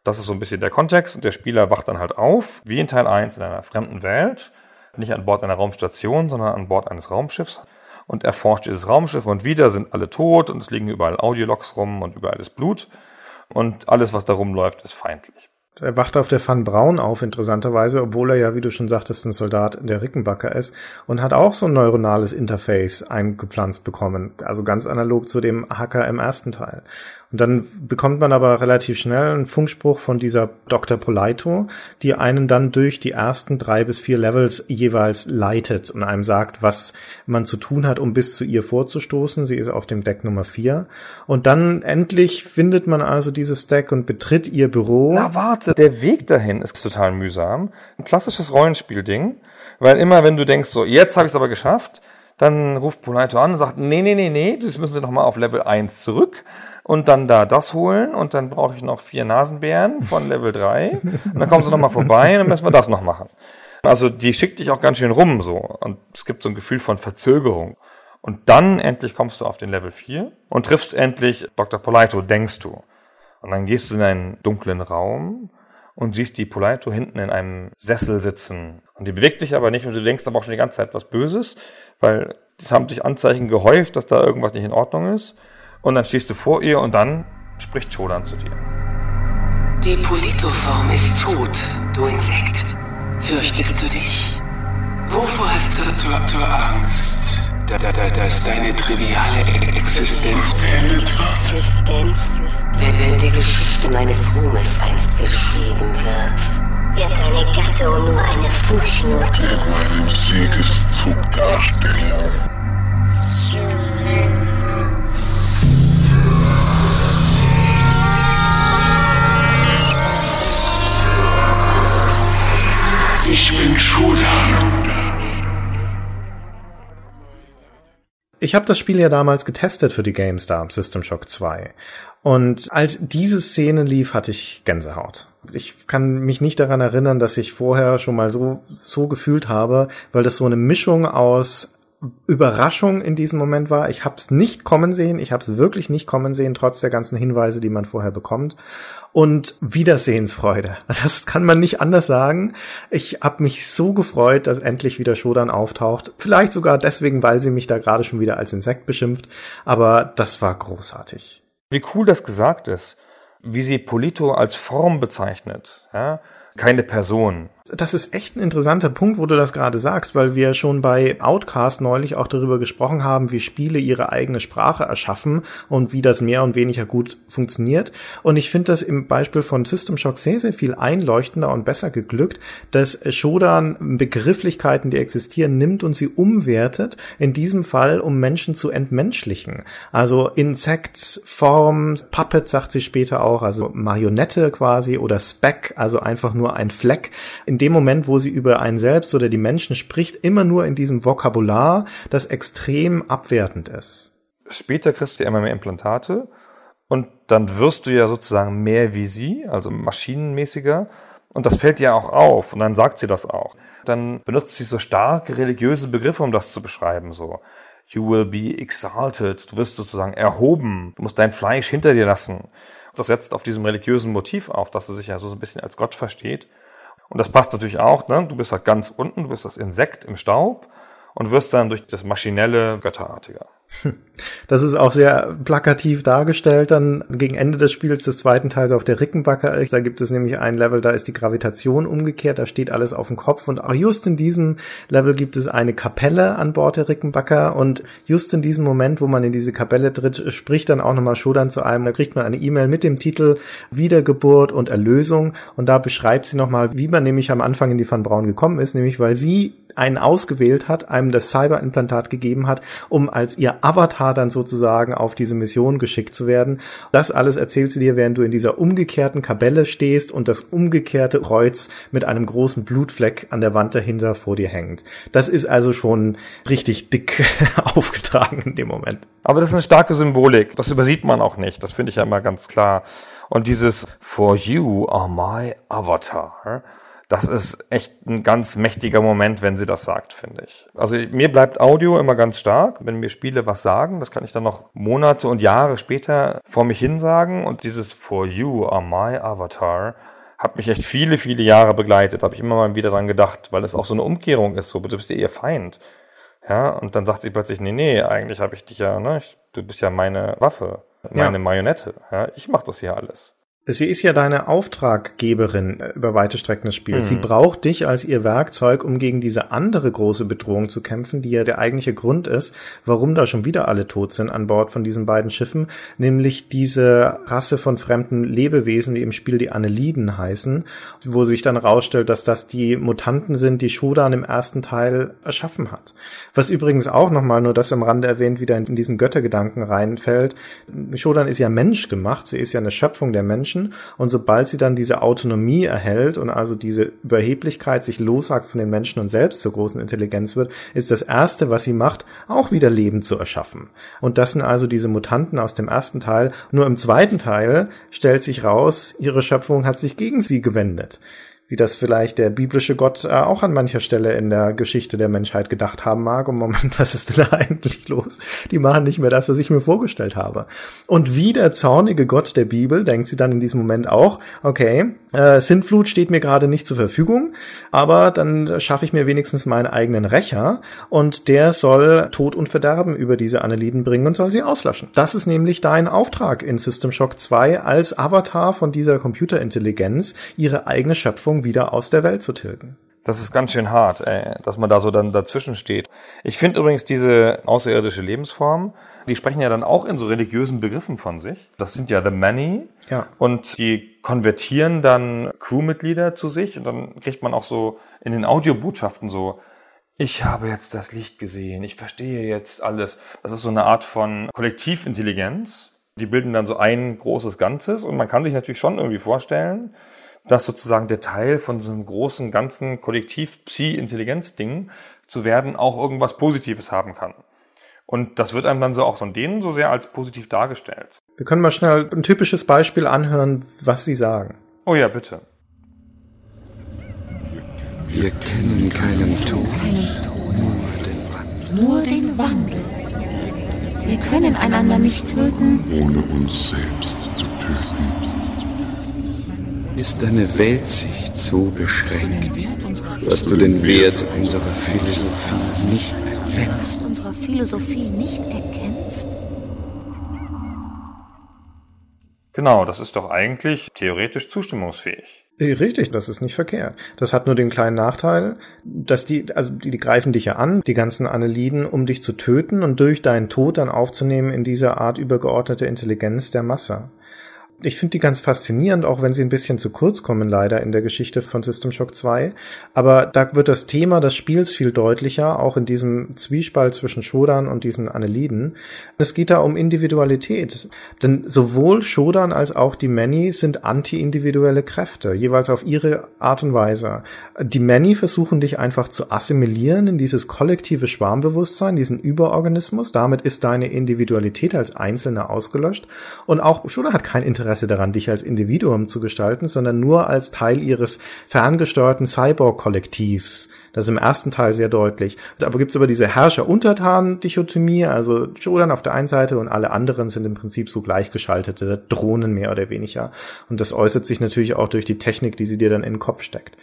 Das ist so ein bisschen der Kontext und der Spieler wacht dann halt auf, wie in Teil 1 in einer fremden Welt, nicht an Bord einer Raumstation, sondern an Bord eines Raumschiffs und erforscht dieses Raumschiff und wieder sind alle tot und es liegen überall Audiologs rum und überall ist Blut und alles, was da rumläuft, ist feindlich. Er wacht auf der Van Braun auf, interessanterweise, obwohl er ja, wie du schon sagtest, ein Soldat der Rickenbacker ist und hat auch so ein neuronales Interface eingepflanzt bekommen. Also ganz analog zu dem Hacker im ersten Teil. Und dann bekommt man aber relativ schnell einen Funkspruch von dieser Dr. Polito, die einen dann durch die ersten drei bis vier Levels jeweils leitet und einem sagt, was man zu tun hat, um bis zu ihr vorzustoßen. Sie ist auf dem Deck Nummer vier. Und dann endlich findet man also dieses Deck und betritt ihr Büro. Na warte, der Weg dahin ist total mühsam. Ein klassisches Rollenspielding, weil immer wenn du denkst, so jetzt habe ich es aber geschafft, dann ruft Polito an und sagt, nee, nee, nee, nee, das müssen Sie noch mal auf Level 1 zurück und dann da das holen und dann brauche ich noch vier Nasenbären von <laughs> Level 3 und dann kommen Sie noch mal vorbei und dann müssen wir das noch machen. Also die schickt dich auch ganz schön rum so und es gibt so ein Gefühl von Verzögerung. Und dann endlich kommst du auf den Level 4 und triffst endlich Dr. Polito, denkst du. Und dann gehst du in einen dunklen Raum und siehst die Polito hinten in einem Sessel sitzen. Und die bewegt sich aber nicht und du denkst aber auch schon die ganze Zeit was Böses, weil es haben sich Anzeichen gehäuft, dass da irgendwas nicht in Ordnung ist. Und dann stehst du vor ihr und dann spricht Shodan zu dir. Die Politoform ist tot, du Insekt. Fürchtest du dich? Wovor hast du, Angst? Da, da, da, dass deine triviale Existenz beendet Existenz. Wenn, wenn die Geschichte meines Ruhmes einst geschrieben wird, wird deine Gattung nur eine Fußnote. Meinen Siegeszug darstellen. Ich bin Schudan. Ich habe das Spiel ja damals getestet für die GameStar System Shock 2. Und als diese Szene lief, hatte ich Gänsehaut. Ich kann mich nicht daran erinnern, dass ich vorher schon mal so, so gefühlt habe, weil das so eine Mischung aus Überraschung in diesem Moment war. Ich habe es nicht kommen sehen, ich habe es wirklich nicht kommen sehen, trotz der ganzen Hinweise, die man vorher bekommt. Und Wiedersehensfreude. <laughs> Das kann man nicht anders sagen. Ich habe mich so gefreut, dass endlich wieder Shodan auftaucht. Vielleicht sogar deswegen, weil sie mich da gerade schon wieder als Insekt beschimpft. Aber das war großartig. Wie cool das gesagt ist. Wie sie Polito als Form bezeichnet. Ja? Keine Person. Das ist echt ein interessanter Punkt, wo du das gerade sagst, weil wir schon bei Outcast neulich auch darüber gesprochen haben, wie Spiele ihre eigene Sprache erschaffen und wie das mehr und weniger gut funktioniert. Und ich finde das im Beispiel von System Shock sehr, sehr viel einleuchtender und besser geglückt, dass Shodan Begrifflichkeiten, die existieren, nimmt und sie umwertet, in diesem Fall, um Menschen zu entmenschlichen. Also Insekt, Form, Puppet sagt sie später auch, also Marionette quasi oder Speck, also einfach nur ein Fleck. In dem Moment, wo sie über einen selbst oder die Menschen spricht, immer nur in diesem Vokabular, das extrem abwertend ist. Später kriegst du ja immer mehr Implantate und dann wirst du ja sozusagen mehr wie sie, also maschinenmäßiger. Und das fällt ihr auch auf und dann sagt sie das auch. Dann benutzt sie so starke religiöse Begriffe, um das zu beschreiben, so. You will be exalted. Du wirst sozusagen erhoben. Du musst dein Fleisch hinter dir lassen. Das setzt auf diesem religiösen Motiv auf, dass sie sich ja so ein bisschen als Gott versteht. Und das passt natürlich auch, ne? Du bist halt ganz unten, du bist das Insekt im Staub und wirst dann durch das maschinelle götterartiger. <laughs> Das ist auch sehr plakativ dargestellt dann gegen Ende des Spiels des zweiten Teils auf der Rickenbacker. Da gibt es nämlich ein Level, da ist die Gravitation umgekehrt, da steht alles auf dem Kopf und auch just in diesem Level gibt es eine Kapelle an Bord der Rickenbacker und just in diesem Moment, wo man in diese Kapelle tritt, spricht dann auch nochmal Shodan zu einem, da kriegt man eine E-Mail mit dem Titel Wiedergeburt und Erlösung und da beschreibt sie nochmal, wie man nämlich am Anfang in die Van Braun gekommen ist, nämlich weil sie einen ausgewählt hat, einem das Cyberimplantat gegeben hat, um als ihr Avatar dann sozusagen auf diese Mission geschickt zu werden. Das alles erzählt sie dir, während du in dieser umgekehrten Kabelle stehst und das umgekehrte Kreuz mit einem großen Blutfleck an der Wand dahinter vor dir hängt. Das ist also schon richtig dick <laughs> aufgetragen in dem Moment. Aber das ist eine starke Symbolik. Das übersieht man auch nicht. Das finde ich ja immer ganz klar. Und dieses For you are my avatar Das ist echt ein ganz mächtiger Moment, wenn sie das sagt, finde ich. Also mir bleibt Audio immer ganz stark. Wenn mir Spiele was sagen, das kann ich dann noch Monate und Jahre später vor mich hin sagen. Und dieses For You are my avatar hat mich echt viele, viele Jahre begleitet. Habe ich immer mal wieder dran gedacht, weil es auch so eine Umkehrung ist. So, du bist ja ihr Feind. Ja, und dann sagt sie plötzlich, nee, nee, eigentlich habe ich dich ja, ne, ich, du bist ja meine Waffe, meine ja. Marionette. Ja, ich mach das hier alles. Sie ist ja deine Auftraggeberin äh, über weite Strecken des Spiels. Mhm. Sie braucht dich als ihr Werkzeug, um gegen diese andere große Bedrohung zu kämpfen, die ja der eigentliche Grund ist, warum da schon wieder alle tot sind an Bord von diesen beiden Schiffen, nämlich diese Rasse von fremden Lebewesen, die im Spiel die Anneliden heißen, wo sich dann rausstellt, dass das die Mutanten sind, die Shodan im ersten Teil erschaffen hat. Was übrigens auch nochmal, nur das am Rande erwähnt, wieder in diesen Göttergedanken reinfällt. Shodan ist ja menschgemacht, sie ist ja eine Schöpfung der Menschen Menschen. Und sobald sie dann diese Autonomie erhält und also diese Überheblichkeit sich lossagt von den Menschen und selbst zur großen Intelligenz wird, ist das erste, was sie macht, auch wieder Leben zu erschaffen. Und das sind also diese Mutanten aus dem ersten Teil. Nur im zweiten Teil stellt sich raus, ihre Schöpfung hat sich gegen sie gewendet wie das vielleicht der biblische Gott äh, auch an mancher Stelle in der Geschichte der Menschheit gedacht haben mag. Und Moment, <laughs> was ist denn da eigentlich los? Die machen nicht mehr das, was ich mir vorgestellt habe. Und wie der zornige Gott der Bibel denkt sie dann in diesem Moment auch, okay, äh, Sintflut steht mir gerade nicht zur Verfügung, aber dann schaffe ich mir wenigstens meinen eigenen Rächer und der soll Tod und Verderben über diese Anneliden bringen und soll sie auslöschen. Das ist nämlich dein Auftrag in System Shock 2 als Avatar von dieser Computerintelligenz, ihre eigene Schöpfung Versuchung wieder aus der Welt zu tilgen. Das ist ganz schön hart, ey, dass man da so dann dazwischen steht. Ich finde übrigens diese außerirdische Lebensform, die sprechen ja dann auch in so religiösen Begriffen von sich. Das sind ja the many. Ja. Und die konvertieren dann Crewmitglieder zu sich und dann kriegt man auch so in den Audiobotschaften so, ich habe jetzt das Licht gesehen, ich verstehe jetzt alles. Das ist so eine Art von Kollektivintelligenz. Die bilden dann so ein großes Ganzes und man kann sich natürlich schon irgendwie vorstellen, dass sozusagen der Teil von so einem großen, ganzen Kollektiv Psi-Intelligenz-Ding zu werden auch irgendwas Positives haben kann. Und das wird einem dann so auch von denen so sehr als positiv dargestellt. Wir können mal schnell ein typisches Beispiel anhören, was sie sagen. Oh ja, bitte. Wir kennen keinen Tod, keinen Tod. nur den Wandel. Nur den Wandel. Wir können einander nicht töten, ohne uns selbst zu töten ist deine Weltsicht so beschränkt, dass du den Wert unserer Philosophie nicht erkennst. Unserer Philosophie nicht erkennst? Genau, das ist doch eigentlich theoretisch zustimmungsfähig. Äh, richtig, das ist nicht verkehrt. Das hat nur den kleinen Nachteil, dass die, also die, die greifen dich ja an, die ganzen Anneliden, um dich zu töten und durch deinen Tod dann aufzunehmen in diese Art übergeordnete Intelligenz der Masse ich finde die ganz faszinierend, auch wenn sie ein bisschen zu kurz kommen, leider in der Geschichte von System Shock 2. Aber da wird das Thema des Spiels viel deutlicher, auch in diesem Zwiespalt zwischen Shodan und diesen Anneliden. Es geht da um Individualität. Denn sowohl Shodan als auch die Many sind anti-individuelle Kräfte, jeweils auf ihre Art und Weise. Die Many versuchen dich einfach zu assimilieren in dieses kollektive Schwarmbewusstsein, diesen Überorganismus. Damit ist deine Individualität als Einzelner ausgelöscht. Und auch Shodan hat kein Interesse Interesse daran, dich als Individuum zu gestalten, sondern nur als Teil ihres ferngesteuerten Cyborg-Kollektivs. Das ist im ersten Teil sehr deutlich. Aber gibt es aber diese Herrscher-Untertan-Dichotomie, also Jodan auf der einen Seite und alle anderen sind im Prinzip so gleichgeschaltete Drohnen mehr oder weniger. Und das äußert sich natürlich auch durch die Technik, die sie dir dann in den Kopf steckt.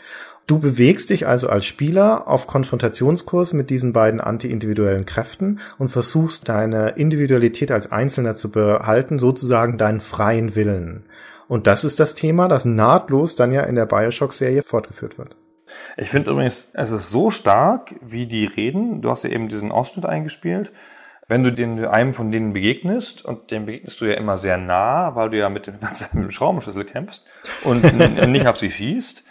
Du bewegst dich also als Spieler auf Konfrontationskurs mit diesen beiden anti-individuellen Kräften und versuchst deine Individualität als Einzelner zu behalten, sozusagen deinen freien Willen. Und das ist das Thema, das nahtlos dann ja in der Bioshock-Serie fortgeführt wird. Ich finde übrigens, es ist so stark, wie die reden. Du hast ja eben diesen Ausschnitt eingespielt. Wenn du den, einem von denen begegnest, und dem begegnest du ja immer sehr nah, weil du ja mit dem <laughs> ganzen Schraubenschlüssel kämpfst und nicht auf sie schießt,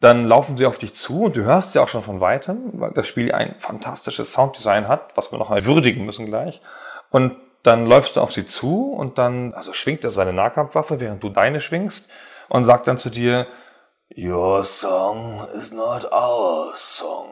dann laufen sie auf dich zu und du hörst sie auch schon von weitem, weil das Spiel ein fantastisches Sounddesign hat, was wir noch mal würdigen müssen gleich. Und dann läufst du auf sie zu und dann, also schwingt er seine Nahkampfwaffe, während du deine schwingst und sagt dann zu dir, Your song is not our song.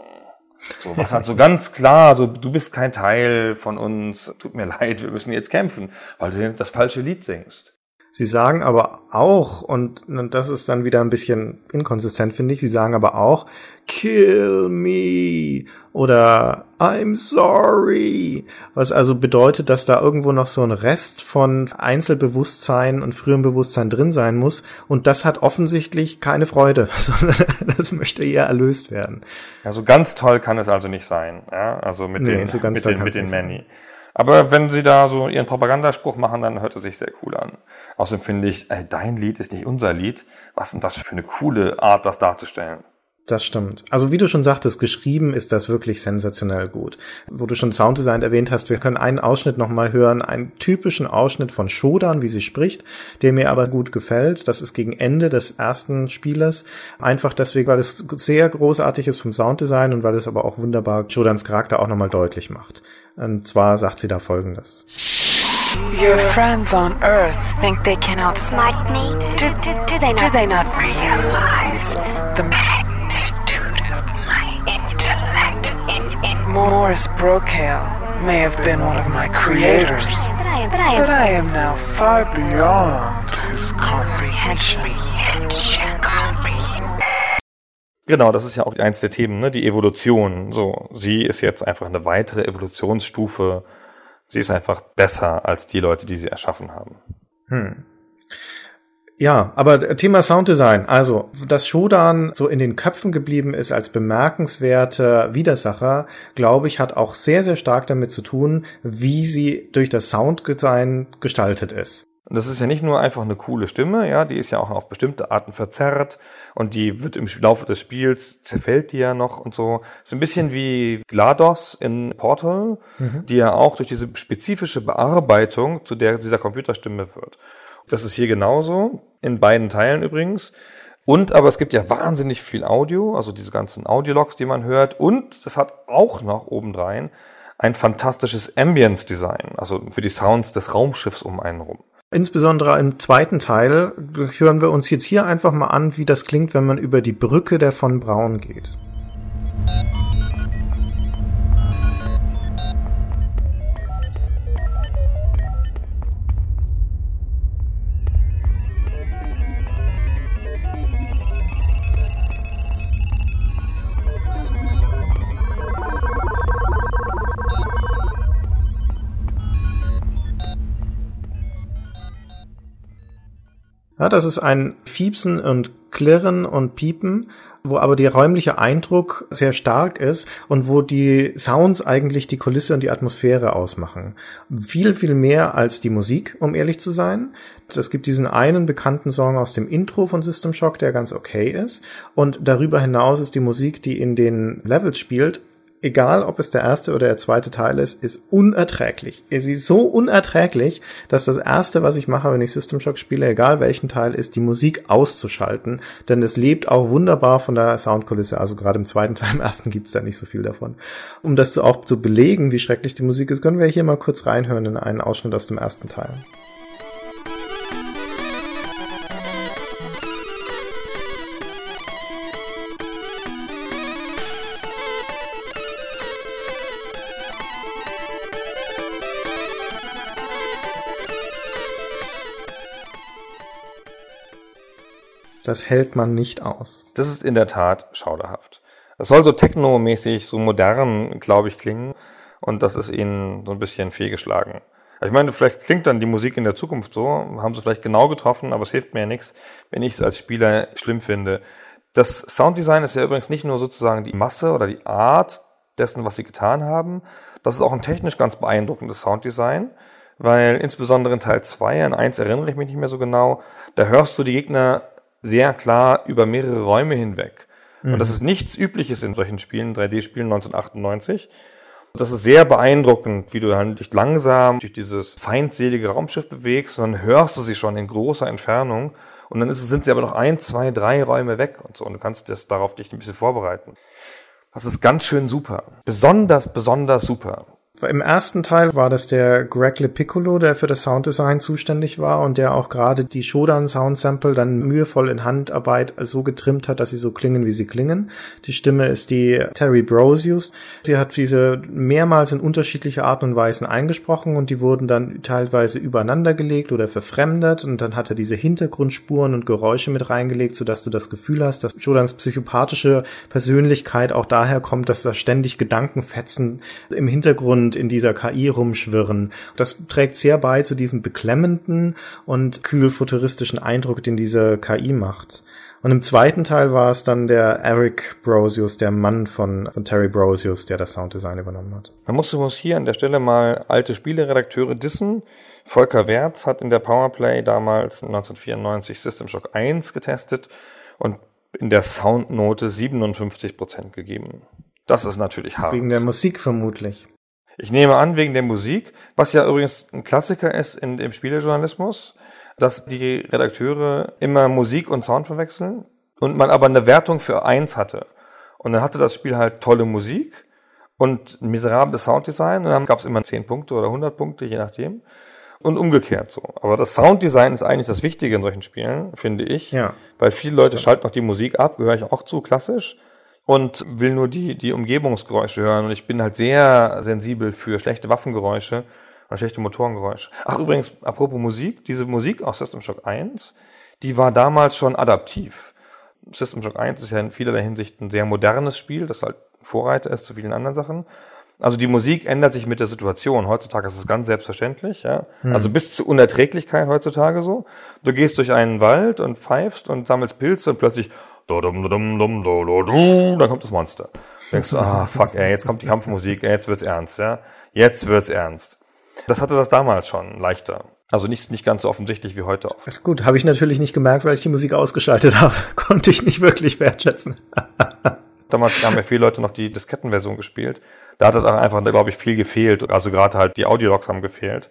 So, was halt so <laughs> ganz klar, so, du bist kein Teil von uns, tut mir leid, wir müssen jetzt kämpfen, weil du das falsche Lied singst. Sie sagen aber auch, und, und das ist dann wieder ein bisschen inkonsistent, finde ich, sie sagen aber auch, kill me oder I'm sorry, was also bedeutet, dass da irgendwo noch so ein Rest von Einzelbewusstsein und frühem Bewusstsein drin sein muss und das hat offensichtlich keine Freude, <laughs> sondern das möchte eher erlöst werden. Also ganz toll kann es also nicht sein, ja, also mit Nee, den, so mit den, mit den nicht Manny. Aber wenn sie da so ihren Propagandaspruch machen, dann hört es sich sehr cool an. Außerdem finde ich, ey, dein Lied ist nicht unser Lied. Was ist denn das für eine coole Art, das darzustellen? Das stimmt. Also wie du schon sagtest, geschrieben ist das wirklich sensationell gut. Wo du schon Sounddesign erwähnt hast, wir können einen Ausschnitt nochmal hören, einen typischen Ausschnitt von Shodan, wie sie spricht, der mir aber gut gefällt. Das ist gegen Ende des ersten Spielers. Einfach deswegen, weil es sehr großartig ist vom Sounddesign und weil es aber auch wunderbar Shodans Charakter auch nochmal deutlich macht. Und zwar sagt sie da folgendes. Your friends on Earth think they can outsmart me. Do, do, do, they, not, do they not realize Morris Brocale may have been one of my creators, But I am, but I am, but I am now far beyond his comprehension. Comprehension. Genau, das ist ja auch eins der Themen, ne? die Evolution. So, sie ist jetzt einfach eine weitere Evolutionsstufe. Sie ist einfach besser als die Leute, die sie erschaffen haben. Hm. Ja, aber Thema Sounddesign, also, dass Shodan so in den Köpfen geblieben ist als bemerkenswerter Widersacher, glaube ich, hat auch sehr, sehr stark damit zu tun, wie sie durch das Sounddesign gestaltet ist. Und das ist ja nicht nur einfach eine coole Stimme, ja, die ist ja auch auf bestimmte Arten verzerrt und die wird im Laufe des Spiels zerfällt die ja noch und so. So ein bisschen wie GLaDOS in Portal, Mhm. die ja auch durch diese spezifische Bearbeitung zu der dieser Computerstimme wird. Das ist hier genauso, in beiden Teilen übrigens. Und aber es gibt ja wahnsinnig viel Audio, also diese ganzen Audiologs, die man hört. Und das hat auch noch obendrein ein fantastisches Ambience-Design, also für die Sounds des Raumschiffs um einen rum. Insbesondere im zweiten Teil hören wir uns jetzt hier einfach mal an, wie das klingt, wenn man über die Brücke der von Braun geht. Ja, das ist ein Fiepsen und Klirren und Piepen, wo aber der räumliche Eindruck sehr stark ist und wo die Sounds eigentlich die Kulisse und die Atmosphäre ausmachen. Viel, viel mehr als die Musik, um ehrlich zu sein. Es gibt diesen einen bekannten Song aus dem Intro von System Shock, der ganz okay ist. Und darüber hinaus ist die Musik, die in den Levels spielt, egal ob es der erste oder der zweite Teil ist, ist unerträglich. Sie ist so unerträglich, dass das erste, was ich mache, wenn ich System Shock spiele, egal welchen Teil, ist, die Musik auszuschalten. Denn es lebt auch wunderbar von der Soundkulisse. Also gerade im zweiten Teil, im ersten gibt es da nicht so viel davon. Um das auch zu belegen, wie schrecklich die Musik ist, können wir hier mal kurz reinhören in einen Ausschnitt aus dem ersten Teil. Das hält man nicht aus. Das ist in der Tat schauderhaft. Es soll so technomäßig, so modern, glaube ich, klingen. Und das ist ihnen so ein bisschen fehlgeschlagen. Ich meine, vielleicht klingt dann die Musik in der Zukunft so, haben sie vielleicht genau getroffen, aber es hilft mir ja nichts, wenn ich es als Spieler schlimm finde. Das Sounddesign ist ja übrigens nicht nur sozusagen die Masse oder die Art dessen, was sie getan haben. Das ist auch ein technisch ganz beeindruckendes Sounddesign, weil insbesondere in Teil 2, an 1 erinnere ich mich nicht mehr so genau, da hörst du die Gegner sehr klar über mehrere Räume hinweg. Und das ist nichts Übliches in solchen Spielen, 3D-Spielen 1998. Das ist sehr beeindruckend, wie du halt dich langsam durch dieses feindselige Raumschiff bewegst und dann hörst du sie schon in großer Entfernung und dann ist, sind sie aber noch ein, zwei, drei Räume weg und so und du kannst das darauf dich ein bisschen vorbereiten. Das ist ganz schön super. Besonders, besonders super. Im ersten Teil war das der Greg LePiccolo, der für das Sounddesign zuständig war und der auch gerade die Shodan Sound Sample dann mühevoll in Handarbeit so getrimmt hat, dass sie so klingen, wie sie klingen. Die Stimme ist die Terry Brosius. Sie hat diese mehrmals in unterschiedliche Arten und Weisen eingesprochen und die wurden dann teilweise übereinander gelegt oder verfremdet und dann hat er diese Hintergrundspuren und Geräusche mit reingelegt, sodass du das Gefühl hast, dass Shodans psychopathische Persönlichkeit auch daher kommt, dass da ständig Gedankenfetzen im Hintergrund in dieser KI rumschwirren. Das trägt sehr bei zu diesem beklemmenden und kühl futuristischen Eindruck, den diese KI macht. Und im zweiten Teil war es dann der Eric Brosius, der Mann von, von Terry Brosius, der das Sounddesign übernommen hat. Man muss, muss hier an der Stelle mal alte Spieleredakteure dissen. Volker Wertz hat in der Powerplay damals 1994 System Shock 1 getestet und in der Soundnote 57 Prozent gegeben. Das ist natürlich hart. Wegen der Musik vermutlich. Ich nehme an, wegen der Musik, was ja übrigens ein Klassiker ist in dem Spielejournalismus, dass die Redakteure immer Musik und Sound verwechseln und man aber eine Wertung für eins hatte. Und dann hatte das Spiel halt tolle Musik und miserables Sounddesign und dann gab es immer 10 Punkte oder 100 Punkte, je nachdem. Und umgekehrt so. Aber das Sounddesign ist eigentlich das Wichtige in solchen Spielen, finde ich. Ja. Weil viele Leute schalten noch die Musik ab, gehöre ich auch zu, klassisch und will nur die, die Umgebungsgeräusche hören. Und ich bin halt sehr sensibel für schlechte Waffengeräusche und schlechte Motorengeräusche. Ach, übrigens, apropos Musik, diese Musik aus System Shock 1, die war damals schon adaptiv. System Shock 1 ist ja in vielerlei Hinsicht ein sehr modernes Spiel, das halt Vorreiter ist zu vielen anderen Sachen. Also die Musik ändert sich mit der Situation. Heutzutage ist es ganz selbstverständlich, ja. Hm. Also bis zur Unerträglichkeit heutzutage so. Du gehst durch einen Wald und pfeifst und sammelst Pilze und plötzlich du, dann kommt das Monster. Denkst du, ah fuck, ey, jetzt kommt die Kampfmusik, ey, jetzt wird's ernst, ja. Jetzt wird's ernst. Das hatte das damals schon leichter. Also nicht, nicht ganz so offensichtlich wie heute oft. Gut, habe ich natürlich nicht gemerkt, weil ich die Musik ausgeschaltet habe. Konnte ich nicht wirklich wertschätzen. Damals haben ja viele Leute noch die Diskettenversion gespielt. Da hat halt auch einfach, glaube ich, viel gefehlt. Also gerade halt die Audiologs haben gefehlt.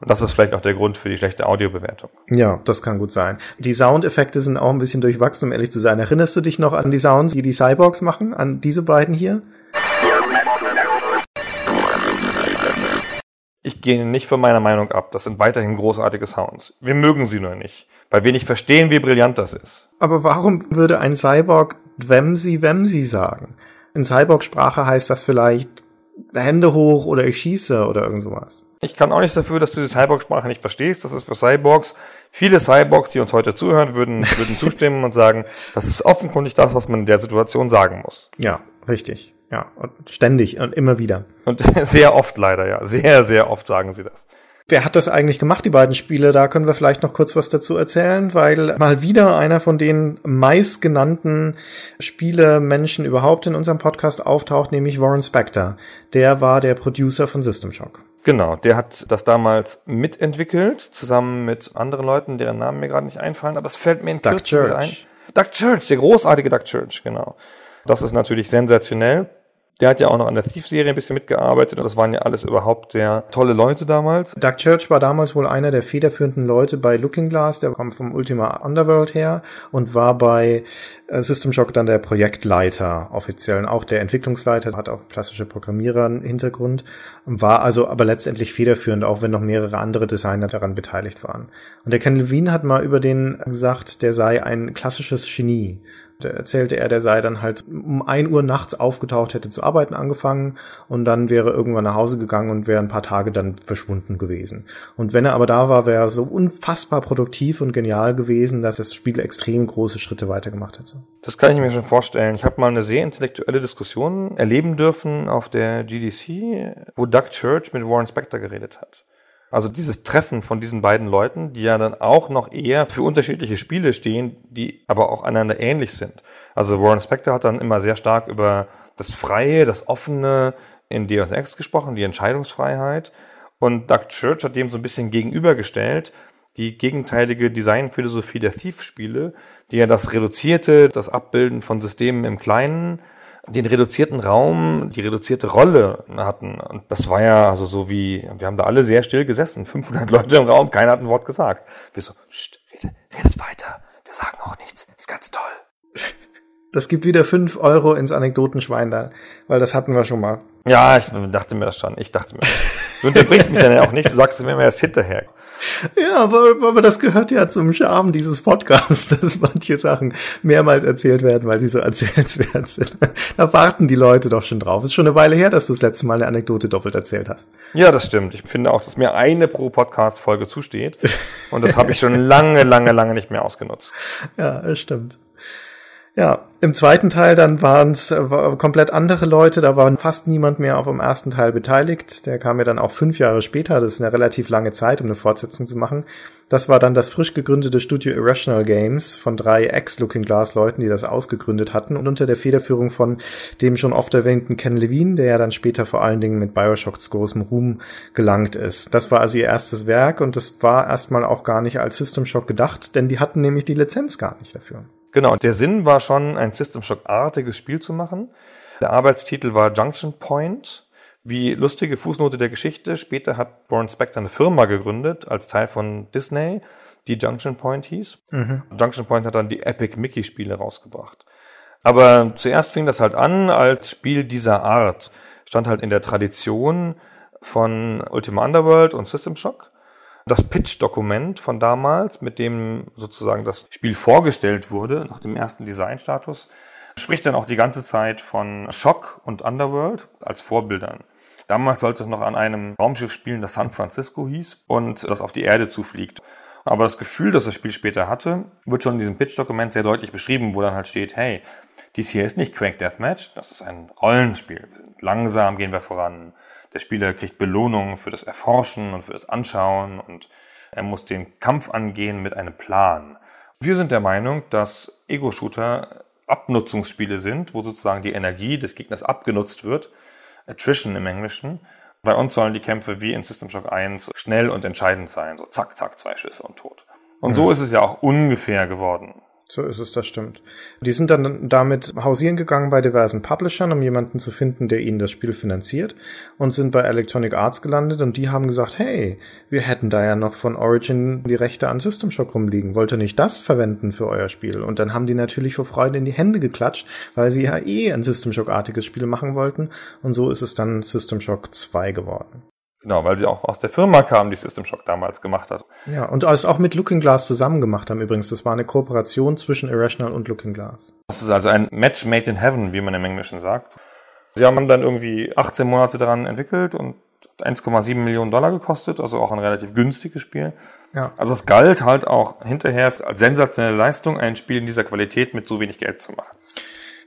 Und das ist vielleicht auch der Grund für die schlechte Audiobewertung. Ja, das kann gut sein. Die Soundeffekte sind auch ein bisschen durchwachsen, um ehrlich zu sein. Erinnerst du dich noch an die Sounds, die die Cyborgs machen? An diese beiden hier? Ich gehe nicht von meiner Meinung ab. Das sind weiterhin großartige Sounds. Wir mögen sie nur nicht, weil wir nicht verstehen, wie brillant das ist. Aber warum würde ein Cyborg Wemsi Wemsi sagen? In Cyborg-Sprache heißt das vielleicht Hände hoch oder ich schieße oder irgend sowas. Ich kann auch nichts dafür, dass du die Cyborg-Sprache nicht verstehst. Das ist für Cyborgs. Viele Cyborgs, die uns heute zuhören, würden, <laughs> würden zustimmen und sagen, das ist offenkundig das, was man in der Situation sagen muss. Ja, richtig. Ja, und ständig und immer wieder. Und <laughs> sehr oft leider, ja. Sehr, sehr oft sagen sie das. Wer hat das eigentlich gemacht, die beiden Spiele? Da können wir vielleicht noch kurz was dazu erzählen, weil mal wieder einer von den meistgenannten Spielemenschen überhaupt in unserem Podcast auftaucht, nämlich Warren Spector. Der war der Producer von System Shock. Genau, der hat das damals mitentwickelt, zusammen mit anderen Leuten, deren Namen mir gerade nicht einfallen, aber es fällt mir in Kürze ein. Doug Church, der großartige Doug Church, genau. Das ist natürlich sensationell. Der hat ja auch noch an der Thief-Serie ein bisschen mitgearbeitet und das waren ja alles überhaupt sehr tolle Leute damals. Doug Church war damals wohl einer der federführenden Leute bei Looking Glass, der kommt vom Ultima Underworld her und war bei äh, System Shock dann der Projektleiter offiziell, und auch der Entwicklungsleiter, hat auch klassische Programmierer einen Hintergrund, war also aber letztendlich federführend, auch wenn noch mehrere andere Designer daran beteiligt waren. Und der Ken Levine hat mal über den gesagt, der sei ein klassisches Genie. Da erzählte er, der sei dann halt um ein Uhr nachts aufgetaucht, hätte zu arbeiten angefangen und dann wäre irgendwann nach Hause gegangen und wäre ein paar Tage dann verschwunden gewesen. Und wenn er aber da war, wäre er so unfassbar produktiv und genial gewesen, dass das Spiel extrem große Schritte weitergemacht hätte. Das kann ich mir schon vorstellen. Ich habe mal eine sehr intellektuelle Diskussion erleben dürfen auf der GDC, wo Doug Church mit Warren Spector geredet hat. Also dieses Treffen von diesen beiden Leuten, die ja dann auch noch eher für unterschiedliche Spiele stehen, die aber auch einander ähnlich sind. Also Warren Spector hat dann immer sehr stark über das Freie, das Offene in Deus Ex gesprochen, die Entscheidungsfreiheit. Und Doug Church hat dem so ein bisschen gegenübergestellt, die gegenteilige Designphilosophie der Thief-Spiele, die ja das Reduzierte, das Abbilden von Systemen im Kleinen, den reduzierten Raum, die reduzierte Rolle hatten. Und das war ja also so wie, wir haben da alle sehr still gesessen, <laughs> 500 Leute im Raum, keiner hat ein Wort gesagt. Wir so, Psst, redet, redet weiter, wir sagen auch nichts, ist ganz toll. Das gibt wieder fünf Euro ins Anekdotenschwein da, weil das hatten wir schon mal. Ja, ich dachte mir das schon. Ich dachte mir. Du unterbrichst mich dann ja auch nicht, du sagst es mir immer erst hinterher. Ja, aber, aber das gehört ja zum Charme dieses Podcasts, <laughs> dass manche Sachen mehrmals erzählt werden, weil sie so <laughs> erzählenswert sind. Da warten die Leute doch schon drauf. Es ist schon eine Weile her, dass du das letzte Mal eine Anekdote doppelt erzählt hast. Ja, das stimmt. Ich finde auch, dass mir eine pro Podcast-Folge zusteht. Und das <laughs> habe ich schon lange, lange, lange nicht mehr ausgenutzt. Ja, das stimmt. Ja, im zweiten Teil dann waren es komplett andere Leute, da war fast niemand mehr auf dem ersten Teil beteiligt. Der kam ja dann auch fünf Jahre später, das ist eine relativ lange Zeit, um eine Fortsetzung zu machen. Das war dann das frisch gegründete Studio Irrational Games von drei Ex-Looking Glass Leuten, die das ausgegründet hatten und unter der Federführung von dem schon oft erwähnten Ken Levine, der ja dann später vor allen Dingen mit Bioshock zu großem Ruhm gelangt ist. Das war also ihr erstes Werk und das war erstmal auch gar nicht als System Shock gedacht, denn die hatten nämlich die Lizenz gar nicht dafür. Genau, der Sinn war schon, ein System Shock-artiges Spiel zu machen. Der Arbeitstitel war Junction Point. Wie lustige Fußnote der Geschichte, später hat Warren Spector eine Firma gegründet, als Teil von Disney, die Junction Point hieß. Mhm. Junction Point hat dann die Epic Mickey Spiele rausgebracht. Aber zuerst fing das halt an als Spiel dieser Art. Stand halt in der Tradition von Ultima Underworld und System Shock das Pitch-Dokument von damals, mit dem sozusagen das Spiel vorgestellt wurde, nach dem ersten Designstatus, spricht dann auch die ganze Zeit von Shock und Underworld als Vorbildern. Damals sollte es noch an einem Raumschiff spielen, das San Francisco hieß und das auf die Erde zufliegt. Aber das Gefühl, das das Spiel später hatte, wird schon in diesem Pitch-Dokument sehr deutlich beschrieben, wo dann halt steht, hey, dies hier ist nicht Quake Deathmatch, das ist ein Rollenspiel. Langsam, gehen wir voran. Der Spieler kriegt Belohnungen für das Erforschen und für das Anschauen und er muss den Kampf angehen mit einem Plan. Wir sind der Meinung, dass Ego-Shooter Abnutzungsspiele sind, wo sozusagen die Energie des Gegners abgenutzt wird. Attrition im Englischen. Bei uns sollen die Kämpfe wie in System Shock 1 schnell und entscheidend sein. So zack, zack, zwei Schüsse und tot. Und mhm. so ist es ja auch ungefähr geworden. So ist es, das stimmt. Die sind dann damit hausieren gegangen bei diversen Publishern, um jemanden zu finden, der ihnen das Spiel finanziert und sind bei Electronic Arts gelandet und die haben gesagt, hey, wir hätten da ja noch von Origin die Rechte an System Shock rumliegen. Wollt ihr nicht das verwenden für euer Spiel? Und dann haben die natürlich vor Freude in die Hände geklatscht, weil sie ja eh ein System Shock-artiges Spiel machen wollten und so ist es dann System Shock 2 geworden. Genau, weil sie auch aus der Firma kam, die System Shock damals gemacht hat. Ja, und es auch mit Looking Glass zusammen gemacht haben übrigens. Das war eine Kooperation zwischen Irrational und Looking Glass. Das ist also ein Match made in heaven, wie man im Englischen sagt. Sie haben dann irgendwie 18 Monate daran entwickelt und 1,7 Millionen Dollar gekostet, also auch ein relativ günstiges Spiel. Ja. Also es galt halt auch hinterher als sensationelle Leistung, ein Spiel in dieser Qualität mit so wenig Geld zu machen.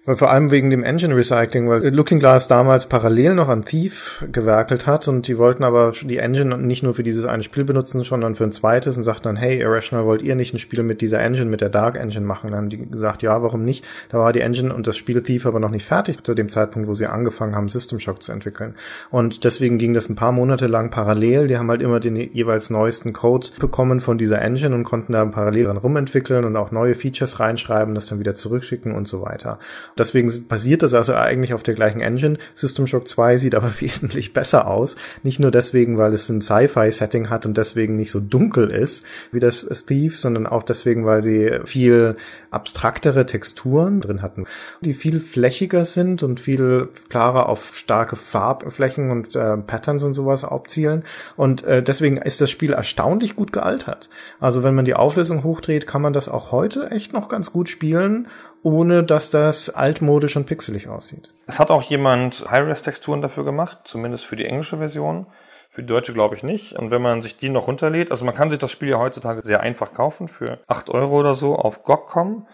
Vor allem wegen dem Engine Recycling, weil Looking Glass damals parallel noch an Thief gewerkelt hat und die wollten aber die Engine nicht nur für dieses eine Spiel benutzen, sondern für ein zweites und sagten dann, hey, Irrational, wollt ihr nicht ein Spiel mit dieser Engine, mit der Dark Engine machen? Dann haben die gesagt, ja, warum nicht? Da war die Engine und das Spiel Thief aber noch nicht fertig zu dem Zeitpunkt, wo sie angefangen haben, System Shock zu entwickeln. Und deswegen ging das ein paar Monate lang parallel. Die haben halt immer den jeweils neuesten Code bekommen von dieser Engine und konnten da parallel dran rumentwickeln und auch neue Features reinschreiben, das dann wieder zurückschicken und so weiter. Deswegen basiert das also eigentlich auf der gleichen Engine. System Shock 2 sieht aber <laughs> wesentlich besser aus. Nicht nur deswegen, weil es ein Sci-Fi-Setting hat und deswegen nicht so dunkel ist wie das Thief, sondern auch deswegen, weil sie viel abstraktere Texturen drin hatten, die viel flächiger sind und viel klarer auf starke Farbflächen und äh, Patterns und sowas abzielen. Und äh, deswegen ist das Spiel erstaunlich gut gealtert. Also wenn man die Auflösung hochdreht, kann man das auch heute echt noch ganz gut spielen ohne dass das altmodisch und pixelig aussieht. Es hat auch jemand High-Res-Texturen dafür gemacht, zumindest für die englische Version. Für die deutsche glaube ich nicht. Und wenn man sich die noch runterlädt, also man kann sich das Spiel ja heutzutage sehr einfach kaufen für 8 Euro oder so auf GOG.com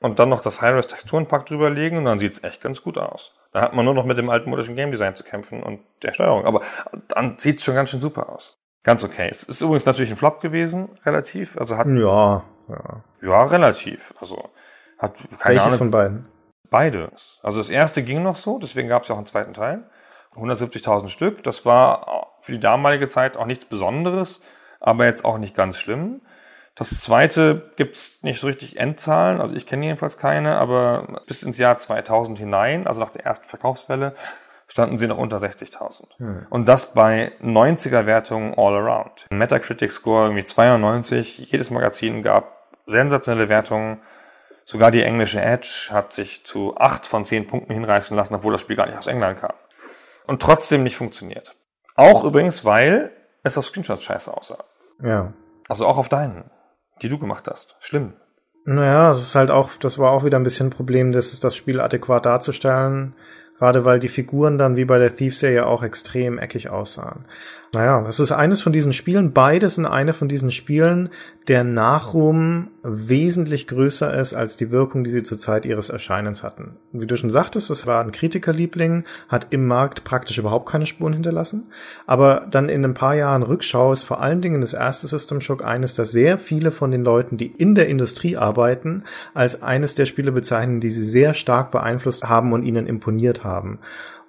und dann noch das High-Res Texturenpack drüberlegen und dann sieht's echt ganz gut aus. Da hat man nur noch mit dem altmodischen Game Design zu kämpfen und der Steuerung. Aber dann sieht's schon ganz schön super aus. Ganz okay. Es ist übrigens natürlich ein Flop gewesen, relativ. Also hat. Ja, ja. Ja, relativ. Also hat keine Welches Ahnung. von beiden? Beide. Also das erste ging noch so, deswegen gab es ja auch einen zweiten Teil. 170.000 Stück. Das war für die damalige Zeit auch nichts Besonderes, aber jetzt auch nicht ganz schlimm. Das zweite gibt's nicht so richtig Endzahlen, also ich kenne jedenfalls keine, aber bis ins Jahr 2000 hinein, also nach der ersten Verkaufswelle, standen sie noch unter 60.000. Hm. Und das bei 90er Wertungen all around. Metacritic Score irgendwie 92, jedes Magazin gab sensationelle Wertungen Sogar die englische Edge hat sich zu acht von zehn Punkten hinreißen lassen, obwohl das Spiel gar nicht aus England kam. Und trotzdem nicht funktioniert. Auch übrigens, weil es auf Screenshots scheiße aussah. Ja. Also auch auf deinen, die du gemacht hast. Schlimm. Naja, das ist halt auch, das war auch wieder ein bisschen ein Problem, das, das Spiel adäquat darzustellen. Gerade weil die Figuren dann wie bei der Thief-Serie auch extrem eckig aussahen. Naja, das ist eines von diesen Spielen. Beides sind eine von diesen Spielen, der Nachruhm wesentlich größer ist als die Wirkung, die sie zur Zeit ihres Erscheinens hatten. Wie du schon sagtest, das war ein Kritikerliebling, hat im Markt praktisch überhaupt keine Spuren hinterlassen. Aber dann in ein paar Jahren Rückschau ist vor allen Dingen das erste System Shock eines, das sehr viele von den Leuten, die in der Industrie arbeiten, als eines der Spiele bezeichnen, die sie sehr stark beeinflusst haben und ihnen imponiert haben.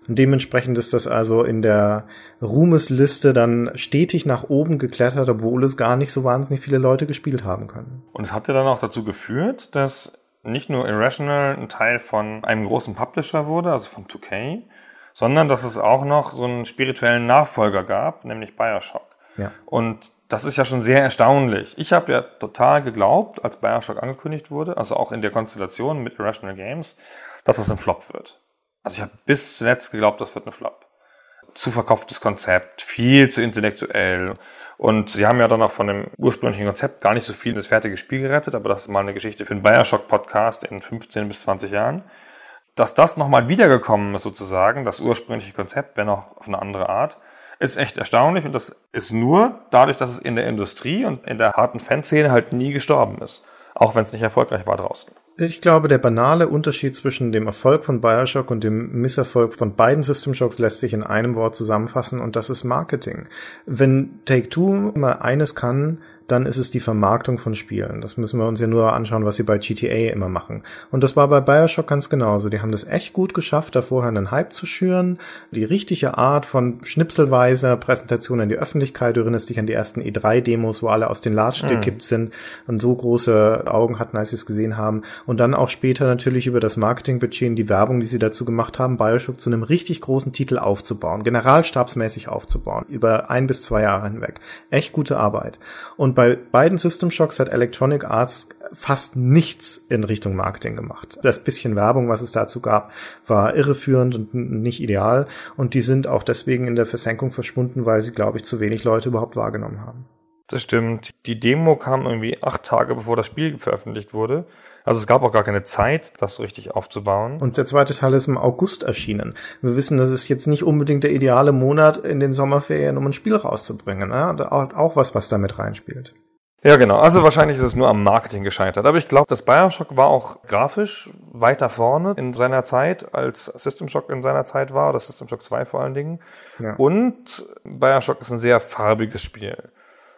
Und dementsprechend ist das also in der Ruhmesliste dann stetig nach oben geklettert, obwohl es gar nicht so wahnsinnig viele Leute gespielt haben können. Und es hat ja dann auch dazu geführt, dass nicht nur Irrational ein Teil von einem großen Publisher wurde, also von 2K, sondern dass es auch noch so einen spirituellen Nachfolger gab, nämlich Bioshock. Ja. Und das ist ja schon sehr erstaunlich. Ich habe ja total geglaubt, als Bioshock angekündigt wurde, also auch in der Konstellation mit Irrational Games, dass das ein Flop wird. Also ich habe bis zuletzt geglaubt, das wird ein Flop. Zu verkopftes Konzept, viel zu intellektuell. Und sie haben ja dann auch von dem ursprünglichen Konzept gar nicht so viel in das fertige Spiel gerettet, aber das ist mal eine Geschichte für einen Bioshock-Podcast in 15 bis 20 Jahren. Dass das nochmal wiedergekommen ist sozusagen, das ursprüngliche Konzept, wenn auch auf eine andere Art, ist echt erstaunlich und das ist nur dadurch, dass es in der Industrie und in der harten Fanszene halt nie gestorben ist. Auch wenn es nicht erfolgreich war draußen. Ich glaube, der banale Unterschied zwischen dem Erfolg von Bioshock und dem Misserfolg von beiden System Shocks lässt sich in einem Wort zusammenfassen und das ist Marketing. Wenn Take-Two mal eines kann, dann ist es die Vermarktung von Spielen. Das müssen wir uns ja nur anschauen, was sie bei GTA immer machen. Und das war bei Bioshock ganz genauso. Die haben das echt gut geschafft, da vorher einen Hype zu schüren, die richtige Art von schnipselweiser Präsentation in die Öffentlichkeit. Du erinnerst dich an die ersten E3-Demos, wo alle aus den Latschen mhm. gekippt sind und so große Augen hatten, als sie es gesehen haben. Und dann auch später natürlich über das Marketingbudget und die Werbung, die sie dazu gemacht haben, Bioshock zu einem richtig großen Titel aufzubauen, generalstabsmäßig aufzubauen, über ein bis zwei Jahre hinweg. Echt gute Arbeit. Und bei beiden System Shocks hat Electronic Arts fast nichts in Richtung Marketing gemacht. Das bisschen Werbung, was es dazu gab, war irreführend und nicht ideal. Und die sind auch deswegen in der Versenkung verschwunden, weil sie, glaube ich, zu wenig Leute überhaupt wahrgenommen haben. Das stimmt. Die Demo kam irgendwie acht Tage bevor das Spiel veröffentlicht wurde. Also es gab auch gar keine Zeit, das so richtig aufzubauen. Und der zweite Teil ist im August erschienen. Wir wissen, das ist jetzt nicht unbedingt der ideale Monat in den Sommerferien, um ein Spiel rauszubringen. Ne? Auch was, was damit reinspielt. Ja, genau. Also wahrscheinlich ist es nur am Marketing gescheitert. Aber ich glaube, das Bioshock war auch grafisch weiter vorne in seiner Zeit, als System Shock in seiner Zeit war, oder System Shock 2 vor allen Dingen. Ja. Und Bioshock ist ein sehr farbiges Spiel.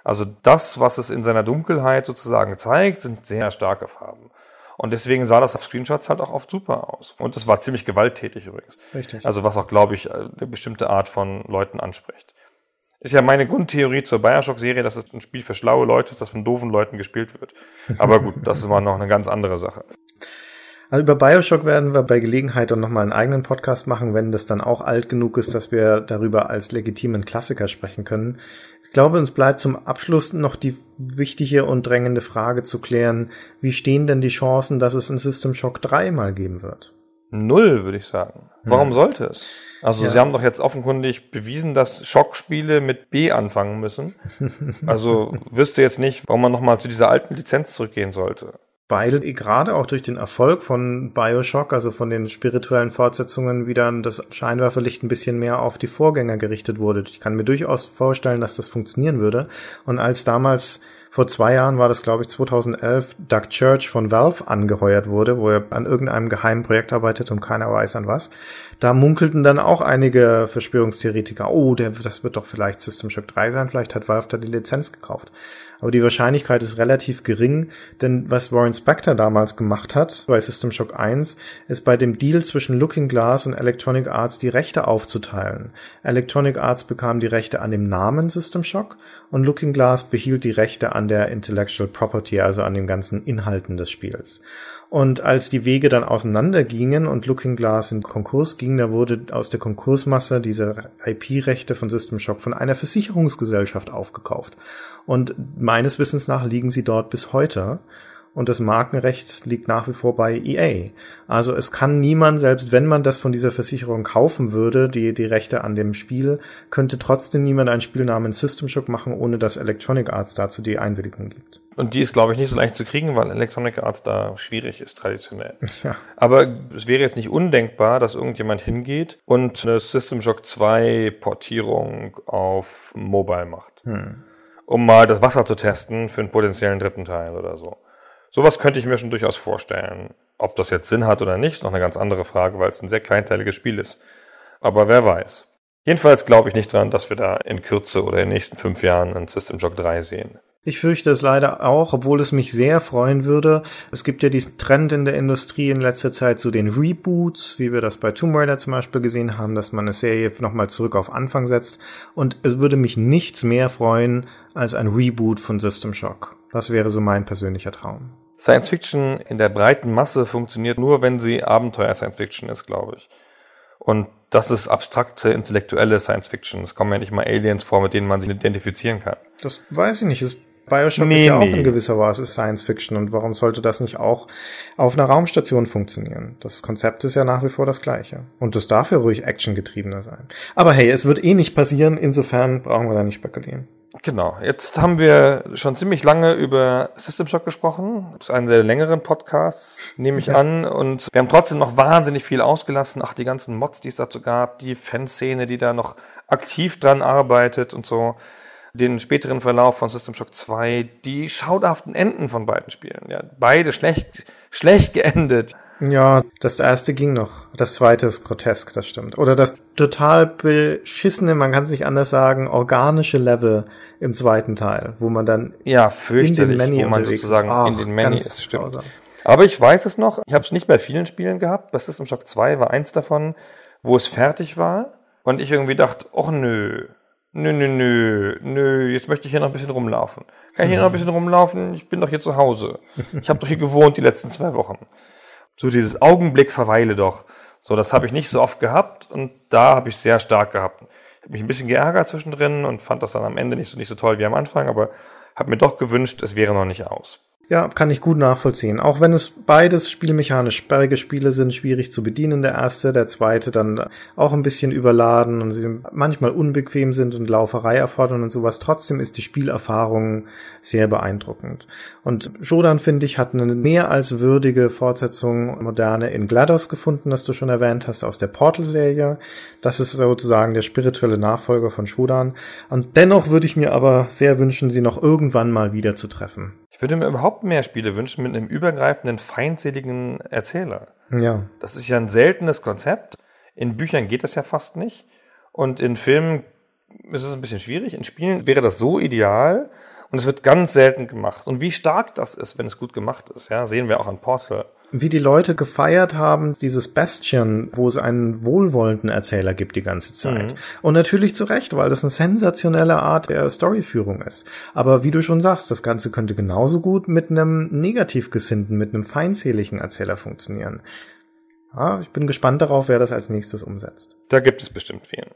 Also das, was es in seiner Dunkelheit sozusagen zeigt, sind sehr starke Farben. Und deswegen sah das auf Screenshots halt auch oft super aus. Und es war ziemlich gewalttätig übrigens. Richtig. Also was auch, glaube ich, eine bestimmte Art von Leuten anspricht. Ist ja meine Grundtheorie zur Bioshock-Serie, dass es ein Spiel für schlaue Leute ist, das von doofen Leuten gespielt wird. Aber gut, das ist immer noch eine ganz andere Sache. Also über Bioshock werden wir bei Gelegenheit dann nochmal einen eigenen Podcast machen, wenn das dann auch alt genug ist, dass wir darüber als legitimen Klassiker sprechen können. Ich glaube, uns bleibt zum Abschluss noch die wichtige und drängende Frage zu klären, wie stehen denn die Chancen, dass es ein System Shock 3 mal geben wird? Null, würde ich sagen. Warum hm. sollte es? Also ja. sie haben doch jetzt offenkundig bewiesen, dass Schockspiele mit B anfangen müssen. <laughs> Also wüsste jetzt nicht, warum man nochmal zu dieser alten Lizenz zurückgehen sollte weil gerade auch durch den Erfolg von Bioshock, also von den spirituellen Fortsetzungen, wieder das Scheinwerferlicht ein bisschen mehr auf die Vorgänger gerichtet wurde. Ich kann mir durchaus vorstellen, dass das funktionieren würde. Und als damals vor zwei Jahren war das, glaube ich, 2011, Doug Church von Valve angeheuert wurde, wo er an irgendeinem geheimen Projekt arbeitet und keiner weiß an was. Da munkelten dann auch einige Verschwörungstheoretiker, oh, der, das wird doch vielleicht System Shock 3 sein, vielleicht hat Valve da die Lizenz gekauft aber die Wahrscheinlichkeit ist relativ gering, denn was Warren Spector damals gemacht hat bei System Shock 1, ist bei dem Deal zwischen Looking Glass und Electronic Arts die Rechte aufzuteilen. Electronic Arts bekam die Rechte an dem Namen System Shock und Looking Glass behielt die Rechte an der Intellectual Property, also an den ganzen Inhalten des Spiels. Und als die Wege dann auseinandergingen und Looking Glass in Konkurs ging, da wurde aus der Konkursmasse diese IP-Rechte von System Shock von einer Versicherungsgesellschaft aufgekauft. Und meines Wissens nach liegen sie dort bis heute. Und das Markenrecht liegt nach wie vor bei EA. Also es kann niemand, selbst wenn man das von dieser Versicherung kaufen würde, die, die Rechte an dem Spiel, könnte trotzdem niemand ein Spiel namens System Shock machen, ohne dass Electronic Arts dazu die Einwilligung gibt. Und die ist, glaube ich, nicht so leicht zu kriegen, weil Electronic Arts da schwierig ist, traditionell. <laughs> Ja. Aber es wäre jetzt nicht undenkbar, dass irgendjemand hingeht und eine System Shock 2 Portierung auf Mobile macht. Hm. Um mal das Wasser zu testen für einen potenziellen dritten Teil oder so. Sowas könnte ich mir schon durchaus vorstellen. Ob das jetzt Sinn hat oder nicht, ist noch eine ganz andere Frage, weil es ein sehr kleinteiliges Spiel ist. Aber wer weiß. Jedenfalls glaube ich nicht dran, dass wir da in Kürze oder in den nächsten fünf Jahren ein System Shock 3 sehen. Ich fürchte es leider auch, obwohl es mich sehr freuen würde. Es gibt ja diesen Trend in der Industrie in letzter Zeit zu den Reboots, wie wir das bei Tomb Raider zum Beispiel gesehen haben, dass man eine Serie nochmal zurück auf Anfang setzt. Und es würde mich nichts mehr freuen als ein Reboot von System Shock. Das wäre so mein persönlicher Traum. Science Fiction in der breiten Masse funktioniert nur, wenn sie Abenteuer Science Fiction ist, glaube ich. Und das ist abstrakte, intellektuelle Science Fiction. Es kommen ja nicht mal Aliens vor, mit denen man sich identifizieren kann. Das weiß ich nicht. Es Bioshock nee, ist ja nee. auch in gewisser Weise Science Fiction und warum sollte das nicht auch auf einer Raumstation funktionieren? Das Konzept ist ja nach wie vor das gleiche. Und das darf ja ruhig actiongetriebener sein. Aber hey, es wird eh nicht passieren, insofern brauchen wir da nicht spekulieren. Genau. Jetzt haben wir schon ziemlich lange über System Shock gesprochen. Das ist einer der längeren Podcasts, nehme ich ja. an. Und wir haben trotzdem noch wahnsinnig viel ausgelassen. Ach, die ganzen Mods, die es dazu gab, die Fanszene, die da noch aktiv dran arbeitet und so den späteren Verlauf von System Shock 2, die schauderhaften Enden von beiden Spielen. Ja, beide schlecht, schlecht geendet. Ja, das erste ging noch. Das zweite ist grotesk, das stimmt. Oder das total beschissene, man kann es nicht anders sagen, organische Level im zweiten Teil, wo man dann ja, in den Many wo man sozusagen Ach, in den Many ist, stimmt. Grausam. Aber ich weiß es noch, ich habe es nicht bei vielen Spielen gehabt. Bei System Shock 2 war eins davon, wo es fertig war und ich irgendwie dachte, ach nö, nö, nö, nö, nö, jetzt möchte ich hier noch ein bisschen rumlaufen. Kann ich hier noch ein bisschen rumlaufen? Ich bin doch hier zu Hause. Ich habe doch hier gewohnt die letzten zwei Wochen. So dieses Augenblick verweile doch. So, das habe ich nicht so oft gehabt und da habe ich sehr stark gehabt. Ich habe mich ein bisschen geärgert zwischendrin und fand das dann am Ende nicht so, nicht so toll wie am Anfang, aber habe mir doch gewünscht, es wäre noch nicht aus. Ja, kann ich gut nachvollziehen. Auch wenn es beides spielmechanisch sperrige Spiele sind, schwierig zu bedienen, der erste, der zweite dann auch ein bisschen überladen und sie manchmal unbequem sind und Lauferei erfordern und sowas. Trotzdem ist die Spielerfahrung sehr beeindruckend. Und Shodan, finde ich, hat eine mehr als würdige Fortsetzung moderne in GLaDOS gefunden, das du schon erwähnt hast, aus der Portal-Serie. Das ist sozusagen der spirituelle Nachfolger von Shodan. Und dennoch würde ich mir aber sehr wünschen, sie noch irgendwann mal wieder zu treffen. Ich würde mir überhaupt mehr Spiele wünschen mit einem übergreifenden, feindseligen Erzähler. Ja. Das ist ja ein seltenes Konzept. In Büchern geht das ja fast nicht. Und in Filmen ist es ein bisschen schwierig. In Spielen wäre das so ideal. Und es wird ganz selten gemacht. Und wie stark das ist, wenn es gut gemacht ist, ja, sehen wir auch an Portal wie die Leute gefeiert haben, dieses Bastion, wo es einen wohlwollenden Erzähler gibt die ganze Zeit. Mhm. Und natürlich zu Recht, weil das eine sensationelle Art der Storyführung ist. Aber wie du schon sagst, das Ganze könnte genauso gut mit einem negativ gesinnten, mit einem feindseligen Erzähler funktionieren. Ja, ich bin gespannt darauf, wer das als nächstes umsetzt. Da gibt es bestimmt vielen.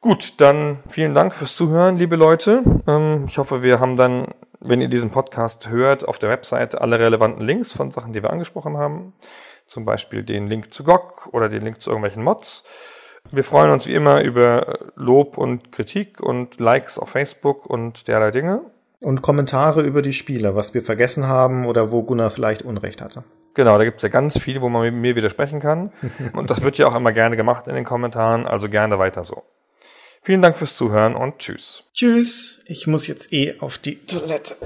Gut, dann vielen Dank fürs Zuhören, liebe Leute. Ähm, ich hoffe, wir haben dann wenn ihr diesen Podcast hört, auf der Website alle relevanten Links von Sachen, die wir angesprochen haben. Zum Beispiel den Link zu GOG oder den Link zu irgendwelchen Mods. Wir freuen uns wie immer über Lob und Kritik und Likes auf Facebook und derlei Dinge. Und Kommentare über die Spiele, was wir vergessen haben oder wo Gunnar vielleicht Unrecht hatte. Genau, da gibt's ja ganz viel, wo man mir widersprechen kann. <laughs> und das wird ja auch immer gerne gemacht in den Kommentaren, also gerne weiter so. Vielen Dank fürs Zuhören und tschüss. Tschüss. Ich muss jetzt eh auf die Toilette.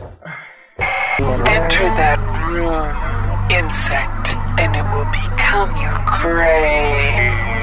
Enter that room, insect, and it will become your grave.